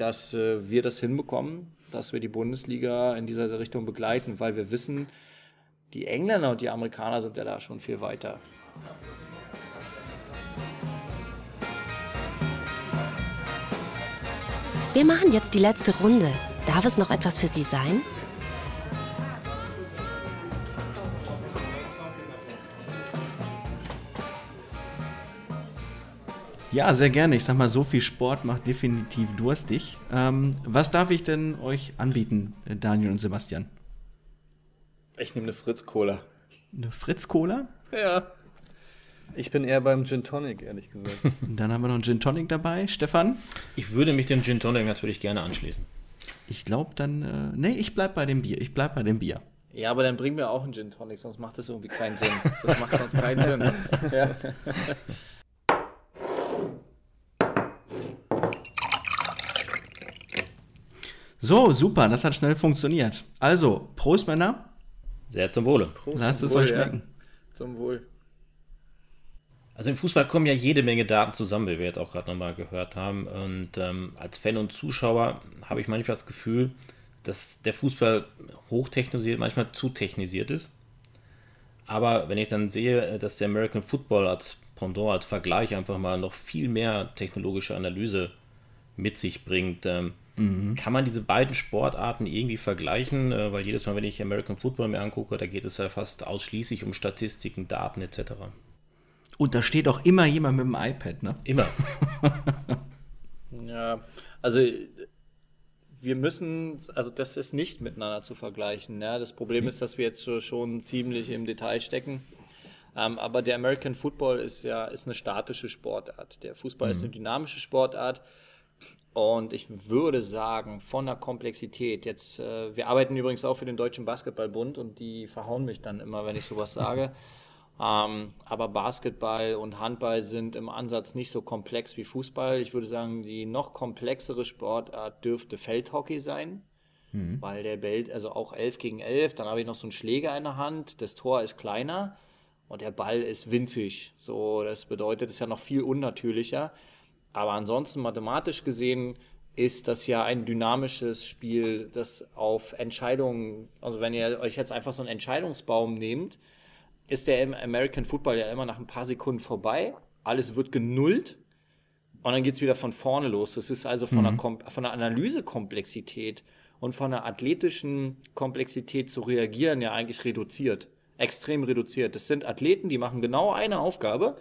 dass äh, wir das hinbekommen, dass wir die Bundesliga in dieser Richtung begleiten, weil wir wissen, die Engländer und die Amerikaner sind ja da schon viel weiter. Wir machen jetzt die letzte Runde. Darf es noch etwas für Sie sein? Ja, sehr gerne. Ich sag mal, so viel Sport macht definitiv durstig. Ähm, was darf ich denn euch anbieten, Daniel und Sebastian? Ich nehme eine Fritz-Cola. Eine Fritz-Cola? Ja. Ich bin eher beim Gin Tonic, ehrlich gesagt. Dann haben wir noch einen Gin Tonic dabei. Stefan? Ich würde mich dem Gin Tonic natürlich gerne anschließen. Ich glaube dann, äh, nee, ich bleib bei dem Bier. Ich bleib bei dem Bier. Ja, aber dann bring mir auch einen Gin Tonic, sonst macht das irgendwie keinen Sinn. Das macht sonst keinen Sinn. Ja. So, super, das hat schnell funktioniert. Also, Prost, Männer. Sehr zum Wohle. Prost, Lasst es Wohl, euch schmecken. Ja. Zum Wohl. Also im Fußball kommen ja jede Menge Daten zusammen, wie wir jetzt auch gerade nochmal gehört haben. Und ähm, als Fan und Zuschauer habe ich manchmal das Gefühl, dass der Fußball hochtechnisiert, manchmal zu technisiert ist. Aber wenn ich dann sehe, dass der American Football als Pendant, als Vergleich einfach mal noch viel mehr technologische Analyse mit sich bringt, ähm, Mhm. Kann man diese beiden Sportarten irgendwie vergleichen? Äh, weil jedes Mal, wenn ich American Football mir angucke, da geht es ja fast ausschließlich um Statistiken, Daten etc. Und da steht auch immer jemand mit dem iPad, ne? Immer. ja, also wir müssen, also das ist nicht miteinander zu vergleichen. Ja? Das Problem mhm. ist, dass wir jetzt schon ziemlich im Detail stecken. Ähm, aber der American Football ist ja ist eine statische Sportart. Der Fußball mhm. ist eine dynamische Sportart. Und ich würde sagen, von der Komplexität, jetzt, äh, wir arbeiten übrigens auch für den Deutschen Basketballbund und die verhauen mich dann immer, wenn ich sowas sage. Ähm, aber Basketball und Handball sind im Ansatz nicht so komplex wie Fußball. Ich würde sagen, die noch komplexere Sportart dürfte Feldhockey sein, mhm. weil der Ball, also auch 11 gegen 11, dann habe ich noch so einen Schläger in der Hand, das Tor ist kleiner und der Ball ist winzig. So, das bedeutet, es ist ja noch viel unnatürlicher. Aber ansonsten mathematisch gesehen ist das ja ein dynamisches Spiel, das auf Entscheidungen, also wenn ihr euch jetzt einfach so einen Entscheidungsbaum nehmt, ist der im American Football ja immer nach ein paar Sekunden vorbei. Alles wird genullt und dann geht es wieder von vorne los. Das ist also von, mhm. der, von der Analysekomplexität und von der athletischen Komplexität zu reagieren ja eigentlich reduziert. Extrem reduziert. Das sind Athleten, die machen genau eine Aufgabe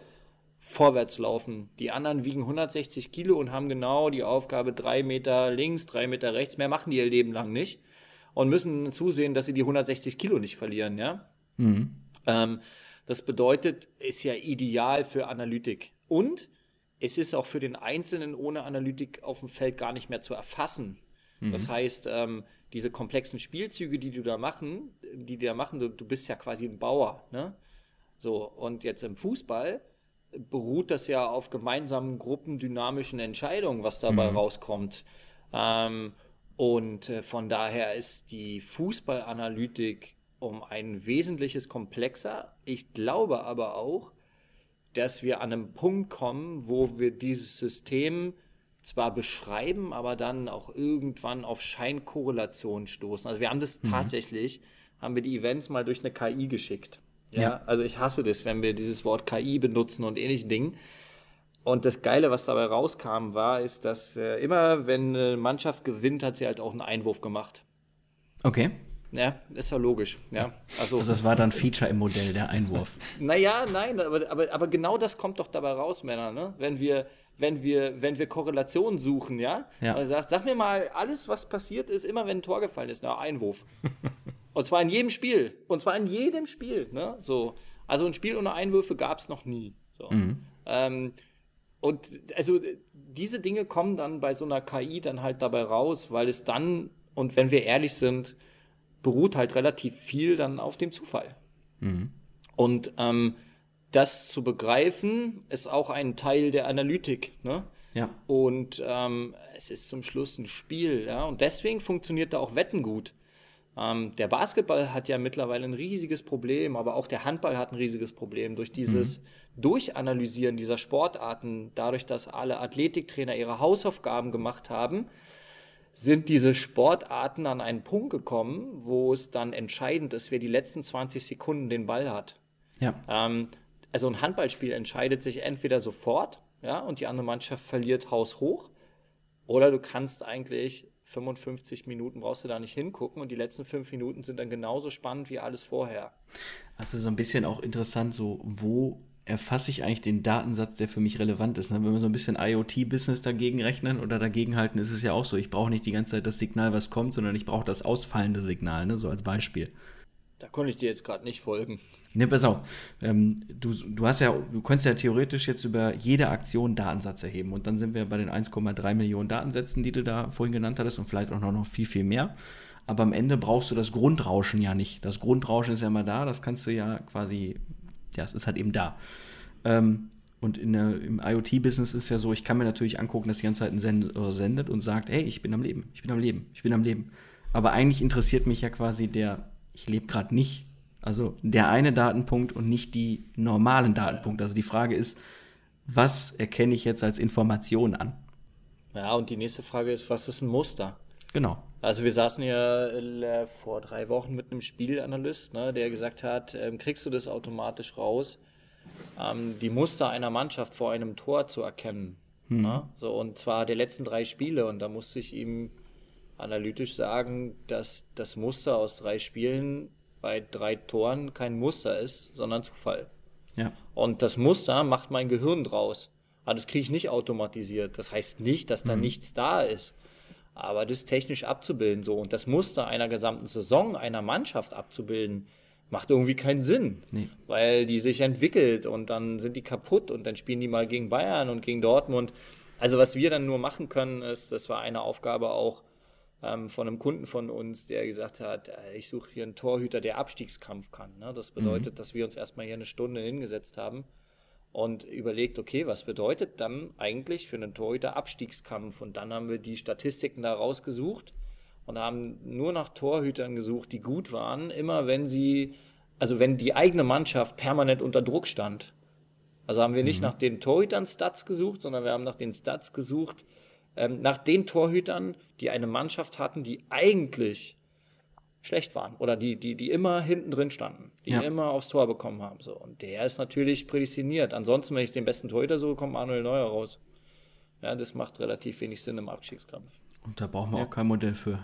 vorwärts laufen. Die anderen wiegen 160 Kilo und haben genau die Aufgabe, drei Meter links, drei Meter rechts. Mehr machen die ihr Leben lang nicht. Und müssen zusehen, dass sie die 160 Kilo nicht verlieren, ja. Mhm. Ähm, das bedeutet, ist ja ideal für Analytik. Und es ist auch für den Einzelnen ohne Analytik auf dem Feld gar nicht mehr zu erfassen. Mhm. Das heißt, ähm, diese komplexen Spielzüge, die du da machen, die da machen, du, du bist ja quasi ein Bauer, ne? So, und jetzt im Fußball beruht das ja auf gemeinsamen gruppendynamischen Entscheidungen, was dabei mhm. rauskommt. Ähm, und äh, von daher ist die Fußballanalytik um ein wesentliches komplexer. Ich glaube aber auch, dass wir an einem Punkt kommen, wo wir dieses System zwar beschreiben, aber dann auch irgendwann auf Scheinkorrelation stoßen. Also wir haben das mhm. tatsächlich, haben wir die Events mal durch eine KI geschickt. Ja? ja? Also ich hasse das, wenn wir dieses Wort KI benutzen und ähnliche Dinge. Und das Geile, was dabei rauskam, war, ist, dass äh, immer, wenn eine Mannschaft gewinnt, hat sie halt auch einen Einwurf gemacht. Okay. Ja, ist ja logisch. Ja, also, also das war dann Feature im Modell, der Einwurf. naja, nein, aber, aber, aber genau das kommt doch dabei raus, Männer, ne? Wenn wir, wenn wir, wenn wir Korrelationen suchen, ja? ja. Also sagt, sag mir mal, alles, was passiert ist, immer wenn ein Tor gefallen ist, na, Einwurf. Und zwar in jedem Spiel. Und zwar in jedem Spiel, ne? So. Also ein Spiel ohne Einwürfe gab es noch nie. So. Mhm. Ähm, und also diese Dinge kommen dann bei so einer KI dann halt dabei raus, weil es dann, und wenn wir ehrlich sind, beruht halt relativ viel dann auf dem Zufall. Mhm. Und ähm, das zu begreifen, ist auch ein Teil der Analytik. Ne? Ja. Und ähm, es ist zum Schluss ein Spiel. Ja? Und deswegen funktioniert da auch Wetten gut. Ähm, der Basketball hat ja mittlerweile ein riesiges Problem, aber auch der Handball hat ein riesiges Problem durch dieses mhm. Durchanalysieren dieser Sportarten, dadurch, dass alle Athletiktrainer ihre Hausaufgaben gemacht haben sind diese Sportarten an einen Punkt gekommen, wo es dann entscheidend ist, wer die letzten 20 Sekunden den Ball hat. Ja. Ähm, also ein Handballspiel entscheidet sich entweder sofort, ja, und die andere Mannschaft verliert haushoch, oder du kannst eigentlich 55 Minuten brauchst du da nicht hingucken und die letzten fünf Minuten sind dann genauso spannend wie alles vorher. Also so ein bisschen auch interessant, so wo erfasse ich eigentlich den Datensatz, der für mich relevant ist. Ne? Wenn wir so ein bisschen IoT-Business dagegen rechnen oder dagegen halten, ist es ja auch so, ich brauche nicht die ganze Zeit das Signal, was kommt, sondern ich brauche das ausfallende Signal, ne? so als Beispiel. Da konnte ich dir jetzt gerade nicht folgen. Ne, pass auf. Ähm, du, du hast ja, du könntest ja theoretisch jetzt über jede Aktion Datensatz erheben. Und dann sind wir bei den 1,3 Millionen Datensätzen, die du da vorhin genannt hattest und vielleicht auch noch viel, viel mehr. Aber am Ende brauchst du das Grundrauschen ja nicht. Das Grundrauschen ist ja immer da, das kannst du ja quasi ja, es ist halt eben da. Ähm, und der, im IoT-Business ist ja so, ich kann mir natürlich angucken, dass die ganze Zeit ein Sender sendet und sagt, hey, ich bin am Leben, ich bin am Leben, ich bin am Leben. Aber eigentlich interessiert mich ja quasi der, ich lebe gerade nicht. Also der eine Datenpunkt und nicht die normalen Datenpunkte. Also die Frage ist, was erkenne ich jetzt als Information an? Ja, und die nächste Frage ist, was ist ein Muster? Genau. Also wir saßen ja äh, vor drei Wochen mit einem Spielanalyst, ne, der gesagt hat, ähm, kriegst du das automatisch raus, ähm, die Muster einer Mannschaft vor einem Tor zu erkennen. Hm. Ne? So, und zwar der letzten drei Spiele. Und da musste ich ihm analytisch sagen, dass das Muster aus drei Spielen bei drei Toren kein Muster ist, sondern Zufall. Ja. Und das Muster macht mein Gehirn draus. Aber das kriege ich nicht automatisiert. Das heißt nicht, dass da mhm. nichts da ist. Aber das technisch abzubilden so und das Muster einer gesamten Saison einer Mannschaft abzubilden, macht irgendwie keinen Sinn, nee. weil die sich entwickelt und dann sind die kaputt und dann spielen die mal gegen Bayern und gegen Dortmund. Also was wir dann nur machen können, ist, das war eine Aufgabe auch ähm, von einem Kunden von uns, der gesagt hat, äh, ich suche hier einen Torhüter, der Abstiegskampf kann. Ne? Das bedeutet, mhm. dass wir uns erstmal hier eine Stunde hingesetzt haben und überlegt, okay, was bedeutet dann eigentlich für einen Torhüter Abstiegskampf? Und dann haben wir die Statistiken da rausgesucht und haben nur nach Torhütern gesucht, die gut waren, immer wenn sie, also wenn die eigene Mannschaft permanent unter Druck stand. Also haben wir nicht mhm. nach den Torhütern Stats gesucht, sondern wir haben nach den Stats gesucht, ähm, nach den Torhütern, die eine Mannschaft hatten, die eigentlich schlecht waren oder die, die, die immer hinten drin standen, die ja. immer aufs Tor bekommen haben. So. Und der ist natürlich prädestiniert. Ansonsten, wenn ich den besten Torhüter suche, kommt Manuel Neuer raus. Ja, das macht relativ wenig Sinn im Abstiegskampf. Und da brauchen wir ja. auch kein Modell für.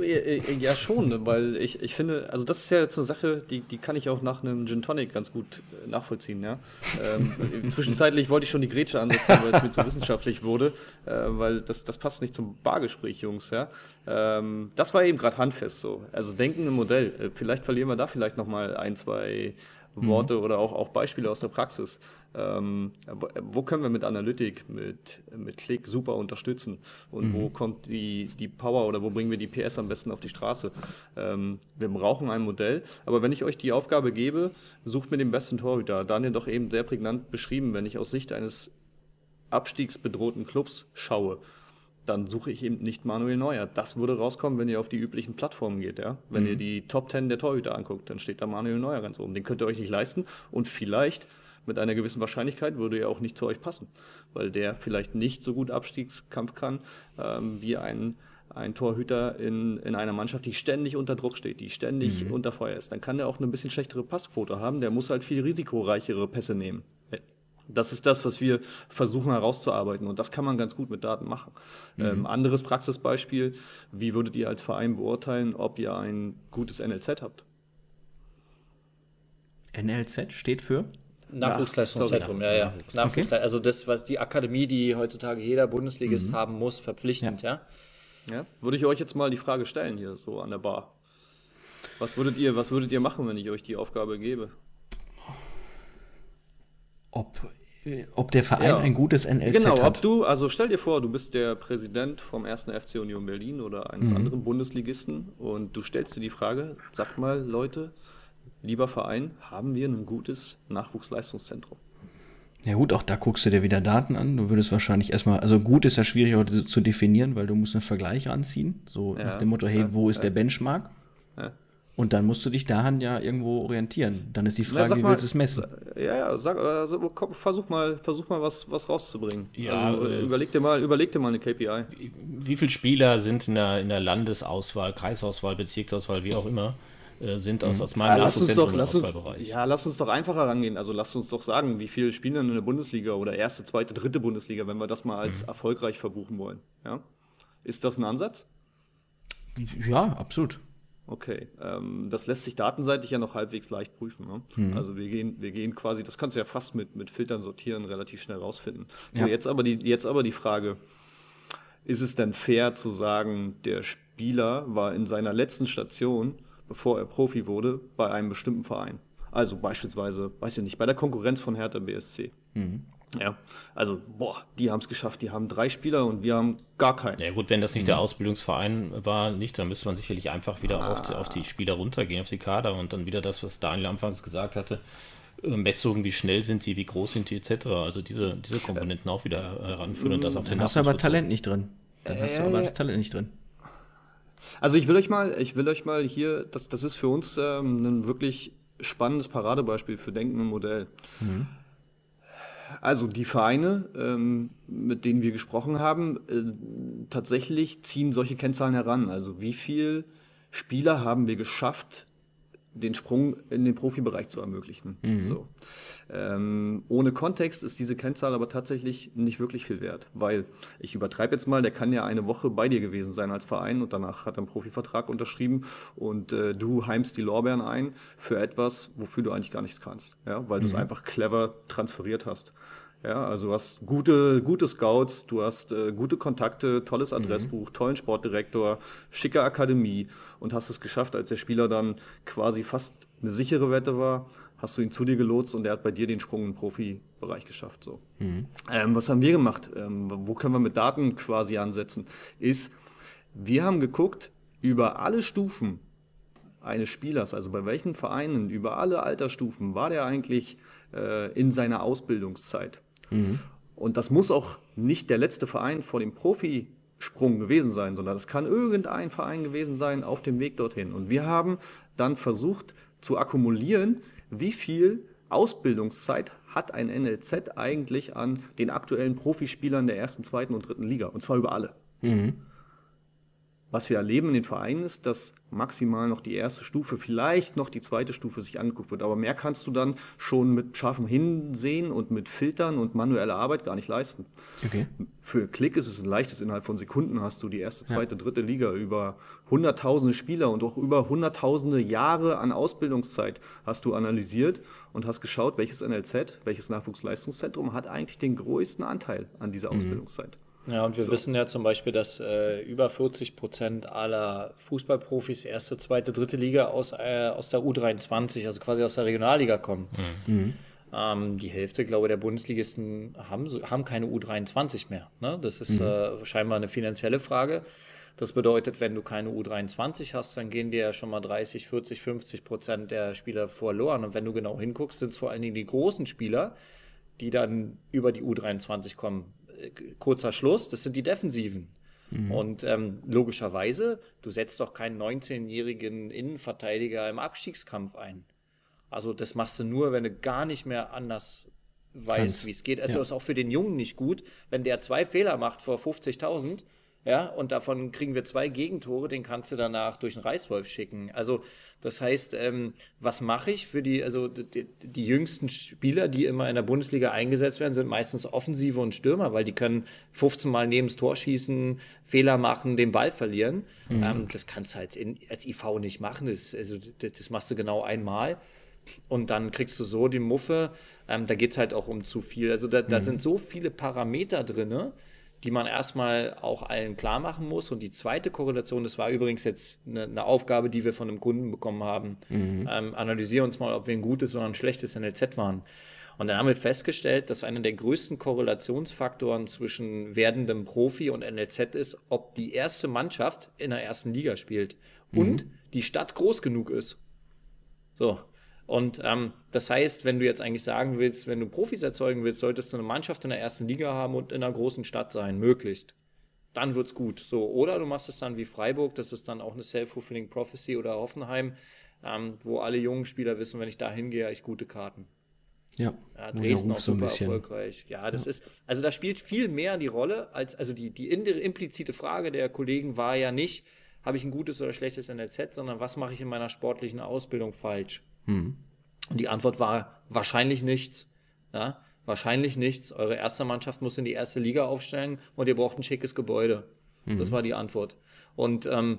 Ja, ja schon, weil ich, ich finde, also das ist ja jetzt eine Sache, die, die kann ich auch nach einem Gin Tonic ganz gut äh, nachvollziehen. Ja? Ähm, zwischenzeitlich wollte ich schon die Grätsche ansetzen, weil es mir zu wissenschaftlich wurde, äh, weil das, das passt nicht zum Bargespräch, Jungs. Ja? Ähm, das war eben gerade handfest so. Also denken im Modell. Äh, vielleicht verlieren wir da vielleicht nochmal ein, zwei Worte mhm. oder auch, auch Beispiele aus der Praxis. Ähm, wo können wir mit Analytik, mit, mit Klick super unterstützen? Und mhm. wo kommt die, die Power oder wo bringen wir die PS am besten auf die Straße? Ähm, wir brauchen ein Modell, aber wenn ich euch die Aufgabe gebe, sucht mir den besten Torhüter. Daniel doch eben sehr prägnant beschrieben, wenn ich aus Sicht eines abstiegsbedrohten Clubs schaue dann suche ich eben nicht Manuel Neuer. Das würde rauskommen, wenn ihr auf die üblichen Plattformen geht. Ja? Wenn mhm. ihr die Top 10 der Torhüter anguckt, dann steht da Manuel Neuer ganz oben. Den könnt ihr euch nicht leisten und vielleicht mit einer gewissen Wahrscheinlichkeit würde er auch nicht zu euch passen, weil der vielleicht nicht so gut Abstiegskampf kann ähm, wie ein, ein Torhüter in, in einer Mannschaft, die ständig unter Druck steht, die ständig mhm. unter Feuer ist. Dann kann er auch eine bisschen schlechtere Passquote haben, der muss halt viel risikoreichere Pässe nehmen. Das ist das, was wir versuchen herauszuarbeiten und das kann man ganz gut mit Daten machen. Mhm. Ähm, anderes Praxisbeispiel, wie würdet ihr als Verein beurteilen, ob ihr ein gutes NLZ habt? NLZ steht für? Nachwuchsleistungszentrum, ja, ja. Nachwuchsle okay. Also das, was die Akademie, die heutzutage jeder Bundesligist mhm. haben muss, verpflichtend, ja. ja. ja. Würde ich euch jetzt mal die Frage stellen hier so an der Bar. Was würdet ihr, was würdet ihr machen, wenn ich euch die Aufgabe gebe? Ob, ob der Verein ja. ein gutes NLZ genau, hat. Genau, ob du, also stell dir vor, du bist der Präsident vom 1. FC Union Berlin oder eines mhm. anderen Bundesligisten und du stellst dir die Frage, sag mal Leute, lieber Verein, haben wir ein gutes Nachwuchsleistungszentrum? Ja gut, auch da guckst du dir wieder Daten an. Du würdest wahrscheinlich erstmal, also gut ist ja schwierig heute zu definieren, weil du musst einen Vergleich ranziehen. So ja, nach dem Motto, hey, wo ist ja. der Benchmark? Ja. Und dann musst du dich daran ja irgendwo orientieren. Dann ist die Frage, Na, wie mal, willst du es messen? Ja, ja, sag, also, komm, versuch mal, versuch mal was, was rauszubringen. Ja, also, äh, überleg, dir mal, überleg dir mal eine KPI. Wie, wie viele Spieler sind in der, in der Landesauswahl, Kreisauswahl, Bezirksauswahl, wie auch immer, äh, sind aus, mhm. aus meinem ja, lass uns doch, lass uns, Ja, lass uns doch einfacher rangehen. Also lass uns doch sagen, wie viele spielen in der Bundesliga oder erste, zweite, dritte Bundesliga, wenn wir das mal als mhm. erfolgreich verbuchen wollen. Ja? Ist das ein Ansatz? Ja, absolut. Okay, ähm, das lässt sich datenseitig ja noch halbwegs leicht prüfen. Ne? Mhm. Also wir gehen, wir gehen quasi, das kannst du ja fast mit, mit Filtern sortieren relativ schnell rausfinden. So, ja. jetzt, aber die, jetzt aber die Frage, ist es denn fair zu sagen, der Spieler war in seiner letzten Station bevor er Profi wurde, bei einem bestimmten Verein. Also beispielsweise, weiß ich nicht, bei der Konkurrenz von Hertha BSC. Mhm. Ja, also, boah, die haben es geschafft. Die haben drei Spieler und wir haben gar keinen. Ja, gut, wenn das nicht mhm. der Ausbildungsverein war, nicht, dann müsste man sicherlich einfach wieder ah. auf, die, auf, die, Spieler runtergehen, auf die Kader und dann wieder das, was Daniel anfangs gesagt hatte. Äh, Messungen, wie schnell sind die, wie groß sind die, etc. Also diese, diese Komponenten auch wieder heranführen und das auf den Dann hast du aber Talent nicht drin. Dann äh, hast du aber das Talent nicht drin. Also ich will euch mal, ich will euch mal hier, das, das ist für uns ähm, ein wirklich spannendes Paradebeispiel für Denken im Modell. Mhm. Also die Vereine, ähm, mit denen wir gesprochen haben, äh, tatsächlich ziehen solche Kennzahlen heran. Also wie viele Spieler haben wir geschafft, den Sprung in den Profibereich zu ermöglichen. Mhm. So. Ähm, ohne Kontext ist diese Kennzahl aber tatsächlich nicht wirklich viel wert, weil ich übertreibe jetzt mal, der kann ja eine Woche bei dir gewesen sein als Verein und danach hat er einen Profivertrag unterschrieben und äh, du heimst die Lorbeeren ein für etwas, wofür du eigentlich gar nichts kannst, ja, weil mhm. du es einfach clever transferiert hast. Ja, also du hast gute, gute Scouts, du hast äh, gute Kontakte, tolles Adressbuch, mhm. tollen Sportdirektor, schicke Akademie und hast es geschafft, als der Spieler dann quasi fast eine sichere Wette war, hast du ihn zu dir gelotst und er hat bei dir den Sprung im Profibereich geschafft. So. Mhm. Ähm, was haben wir gemacht? Ähm, wo können wir mit Daten quasi ansetzen? Ist, wir haben geguckt, über alle Stufen eines Spielers, also bei welchen Vereinen, über alle Altersstufen war der eigentlich äh, in seiner Ausbildungszeit. Mhm. Und das muss auch nicht der letzte Verein vor dem Profisprung gewesen sein, sondern das kann irgendein Verein gewesen sein auf dem Weg dorthin. Und wir haben dann versucht zu akkumulieren, wie viel Ausbildungszeit hat ein NLZ eigentlich an den aktuellen Profispielern der ersten, zweiten und dritten Liga. Und zwar über alle. Mhm. Was wir erleben in den Vereinen ist, dass maximal noch die erste Stufe, vielleicht noch die zweite Stufe sich angeguckt wird. Aber mehr kannst du dann schon mit scharfem Hinsehen und mit Filtern und manueller Arbeit gar nicht leisten. Okay. Für Klick ist es ein leichtes, innerhalb von Sekunden hast du die erste, zweite, ja. dritte Liga über hunderttausende Spieler und auch über hunderttausende Jahre an Ausbildungszeit hast du analysiert und hast geschaut, welches NLZ, welches Nachwuchsleistungszentrum hat eigentlich den größten Anteil an dieser mhm. Ausbildungszeit. Ja, und wir so. wissen ja zum Beispiel, dass äh, über 40 Prozent aller Fußballprofis erste, zweite, dritte Liga aus, äh, aus der U23, also quasi aus der Regionalliga kommen. Mhm. mhm. Ähm, die Hälfte, glaube ich, der Bundesligisten haben, haben keine U23 mehr. Ne? Das ist mhm. äh, scheinbar eine finanzielle Frage. Das bedeutet, wenn du keine U23 hast, dann gehen dir ja schon mal 30, 40, 50 Prozent der Spieler verloren. Und wenn du genau hinguckst, sind es vor allen Dingen die großen Spieler, die dann über die U23 kommen kurzer Schluss, das sind die Defensiven. Mhm. Und ähm, logischerweise, du setzt doch keinen 19-jährigen Innenverteidiger im Abstiegskampf ein. Also das machst du nur, wenn du gar nicht mehr anders weiß, wie es geht. Also ja. ist auch für den Jungen nicht gut, wenn der zwei Fehler macht vor 50.000 ja, und davon kriegen wir zwei Gegentore, den kannst du danach durch den Reißwolf schicken. Also, das heißt, ähm, was mache ich für die, also die, die, jüngsten Spieler, die immer in der Bundesliga eingesetzt werden, sind meistens Offensive und Stürmer, weil die können 15 Mal neben das Tor schießen, Fehler machen, den Ball verlieren. Mhm. Ähm, das kannst du als, in, als IV nicht machen. Das, also, das, das machst du genau einmal und dann kriegst du so die Muffe. Ähm, da geht es halt auch um zu viel. Also da, da mhm. sind so viele Parameter drin, die man erstmal auch allen klar machen muss. Und die zweite Korrelation, das war übrigens jetzt eine, eine Aufgabe, die wir von einem Kunden bekommen haben. Mhm. Ähm, analysiere uns mal, ob wir ein gutes oder ein schlechtes NLZ waren. Und dann haben wir festgestellt, dass einer der größten Korrelationsfaktoren zwischen werdendem Profi und NLZ ist, ob die erste Mannschaft in der ersten Liga spielt und mhm. die Stadt groß genug ist. So, und ähm, das heißt, wenn du jetzt eigentlich sagen willst, wenn du Profis erzeugen willst, solltest du eine Mannschaft in der ersten Liga haben und in einer großen Stadt sein, möglichst. Dann wird's gut. So, oder du machst es dann wie Freiburg, das ist dann auch eine Self-Fulfilling Prophecy oder Hoffenheim, ähm, wo alle jungen Spieler wissen, wenn ich da hingehe, habe ich gute Karten. Ja, ja Dresden auch super so erfolgreich. Ja, das ja. ist, also da spielt viel mehr die Rolle, als, also die, die implizite Frage der Kollegen war ja nicht, habe ich ein gutes oder schlechtes NLZ, sondern was mache ich in meiner sportlichen Ausbildung falsch? Mhm. Und die Antwort war wahrscheinlich nichts. Ja, wahrscheinlich nichts. Eure erste Mannschaft muss in die erste Liga aufsteigen und ihr braucht ein schickes Gebäude. Mhm. Das war die Antwort. Und ähm,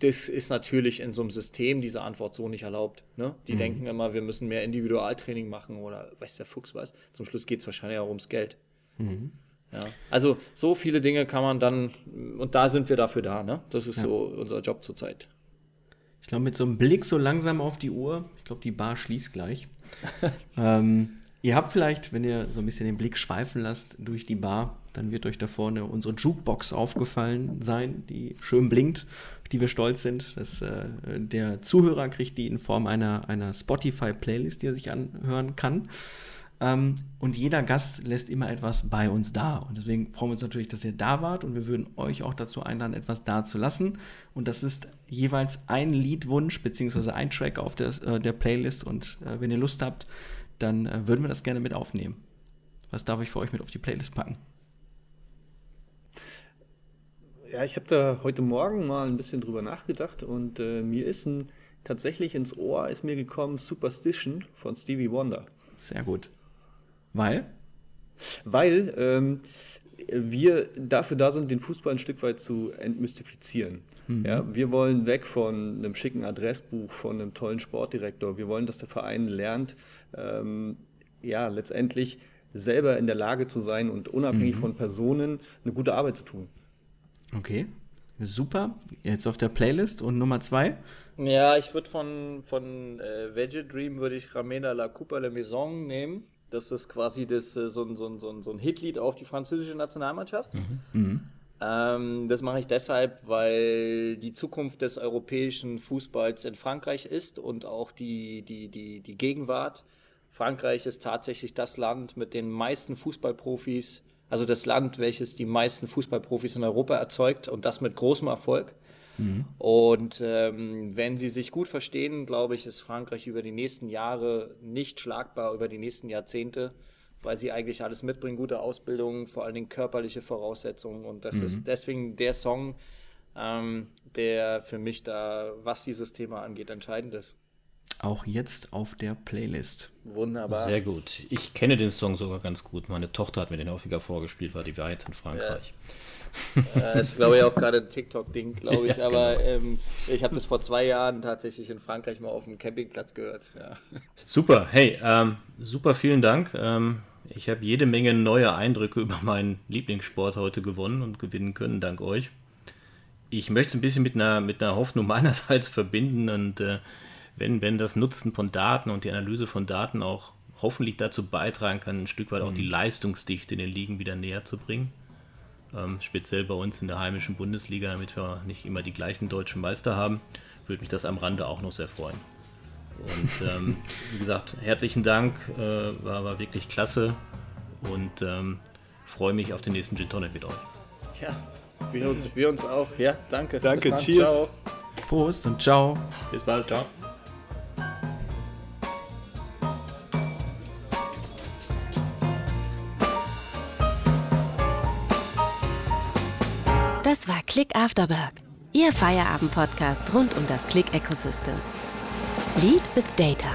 das ist natürlich in so einem System diese Antwort so nicht erlaubt. Ne? Die mhm. denken immer, wir müssen mehr Individualtraining machen oder weiß der Fuchs was. Zum Schluss geht es wahrscheinlich auch ums Geld. Mhm. Ja. Also so viele Dinge kann man dann, und da sind wir dafür da. Ne? Das ist ja. so unser Job zurzeit. Ich glaube, mit so einem Blick so langsam auf die Uhr, ich glaube, die Bar schließt gleich. ähm, ihr habt vielleicht, wenn ihr so ein bisschen den Blick schweifen lasst durch die Bar, dann wird euch da vorne unsere Jukebox aufgefallen sein, die schön blinkt, auf die wir stolz sind. Dass, äh, der Zuhörer kriegt die in Form einer, einer Spotify-Playlist, die er sich anhören kann. Ähm, und jeder Gast lässt immer etwas bei uns da. Und deswegen freuen wir uns natürlich, dass ihr da wart. Und wir würden euch auch dazu einladen, etwas da zu lassen. Und das ist jeweils ein Liedwunsch beziehungsweise ein Track auf der, äh, der Playlist. Und äh, wenn ihr Lust habt, dann äh, würden wir das gerne mit aufnehmen. Was darf ich für euch mit auf die Playlist packen? Ja, ich habe da heute Morgen mal ein bisschen drüber nachgedacht und äh, mir ist ein, tatsächlich ins Ohr ist mir gekommen Superstition von Stevie Wonder. Sehr gut. Weil? Weil ähm, wir dafür da sind, den Fußball ein Stück weit zu entmystifizieren. Mhm. Ja, wir wollen weg von einem schicken Adressbuch, von einem tollen Sportdirektor. Wir wollen, dass der Verein lernt, ähm, ja, letztendlich selber in der Lage zu sein und unabhängig mhm. von Personen eine gute Arbeit zu tun. Okay, super. Jetzt auf der Playlist und Nummer zwei. Ja, ich würde von, von äh, Veggie Dream würde ich Ramena La Coupe la Maison nehmen. Das ist quasi das, äh, so, ein, so, ein, so ein Hitlied auf die französische Nationalmannschaft. Mhm. Mhm. Ähm, das mache ich deshalb, weil die Zukunft des europäischen Fußballs in Frankreich ist und auch die, die, die, die Gegenwart. Frankreich ist tatsächlich das Land mit den meisten Fußballprofis, also das Land, welches die meisten Fußballprofis in Europa erzeugt und das mit großem Erfolg. Mhm. Und ähm, wenn sie sich gut verstehen, glaube ich, ist Frankreich über die nächsten Jahre nicht schlagbar, über die nächsten Jahrzehnte, weil sie eigentlich alles mitbringen, gute Ausbildung, vor allen Dingen körperliche Voraussetzungen. Und das mhm. ist deswegen der Song, ähm, der für mich da, was dieses Thema angeht, entscheidend ist. Auch jetzt auf der Playlist. Wunderbar. Sehr gut. Ich kenne den Song sogar ganz gut. Meine Tochter hat mir den häufiger vorgespielt, war die Wahrheit in Frankreich. Ja. Das ist, glaube ich, auch gerade ein TikTok-Ding, glaube ich. Ja, aber genau. ähm, ich habe das vor zwei Jahren tatsächlich in Frankreich mal auf dem Campingplatz gehört. Ja. Super, hey, ähm, super, vielen Dank. Ähm, ich habe jede Menge neue Eindrücke über meinen Lieblingssport heute gewonnen und gewinnen können, dank euch. Ich möchte es ein bisschen mit einer, mit einer Hoffnung meinerseits verbinden und äh, wenn, wenn das Nutzen von Daten und die Analyse von Daten auch hoffentlich dazu beitragen kann, ein Stück weit auch die mhm. Leistungsdichte in den Ligen wieder näher zu bringen ähm, speziell bei uns in der heimischen Bundesliga, damit wir nicht immer die gleichen deutschen Meister haben, würde mich das am Rande auch noch sehr freuen. Und ähm, wie gesagt, herzlichen Dank, äh, war, war wirklich klasse und ähm, freue mich auf den nächsten Gin Tonic mit euch. Ja, wir uns, wir uns auch. Ja, danke. Danke, cheers. Ciao. Prost und ciao. Bis bald, ciao. Das war Click After Work, Ihr Feierabend-Podcast rund um das Click-Ecosystem. Lead with Data.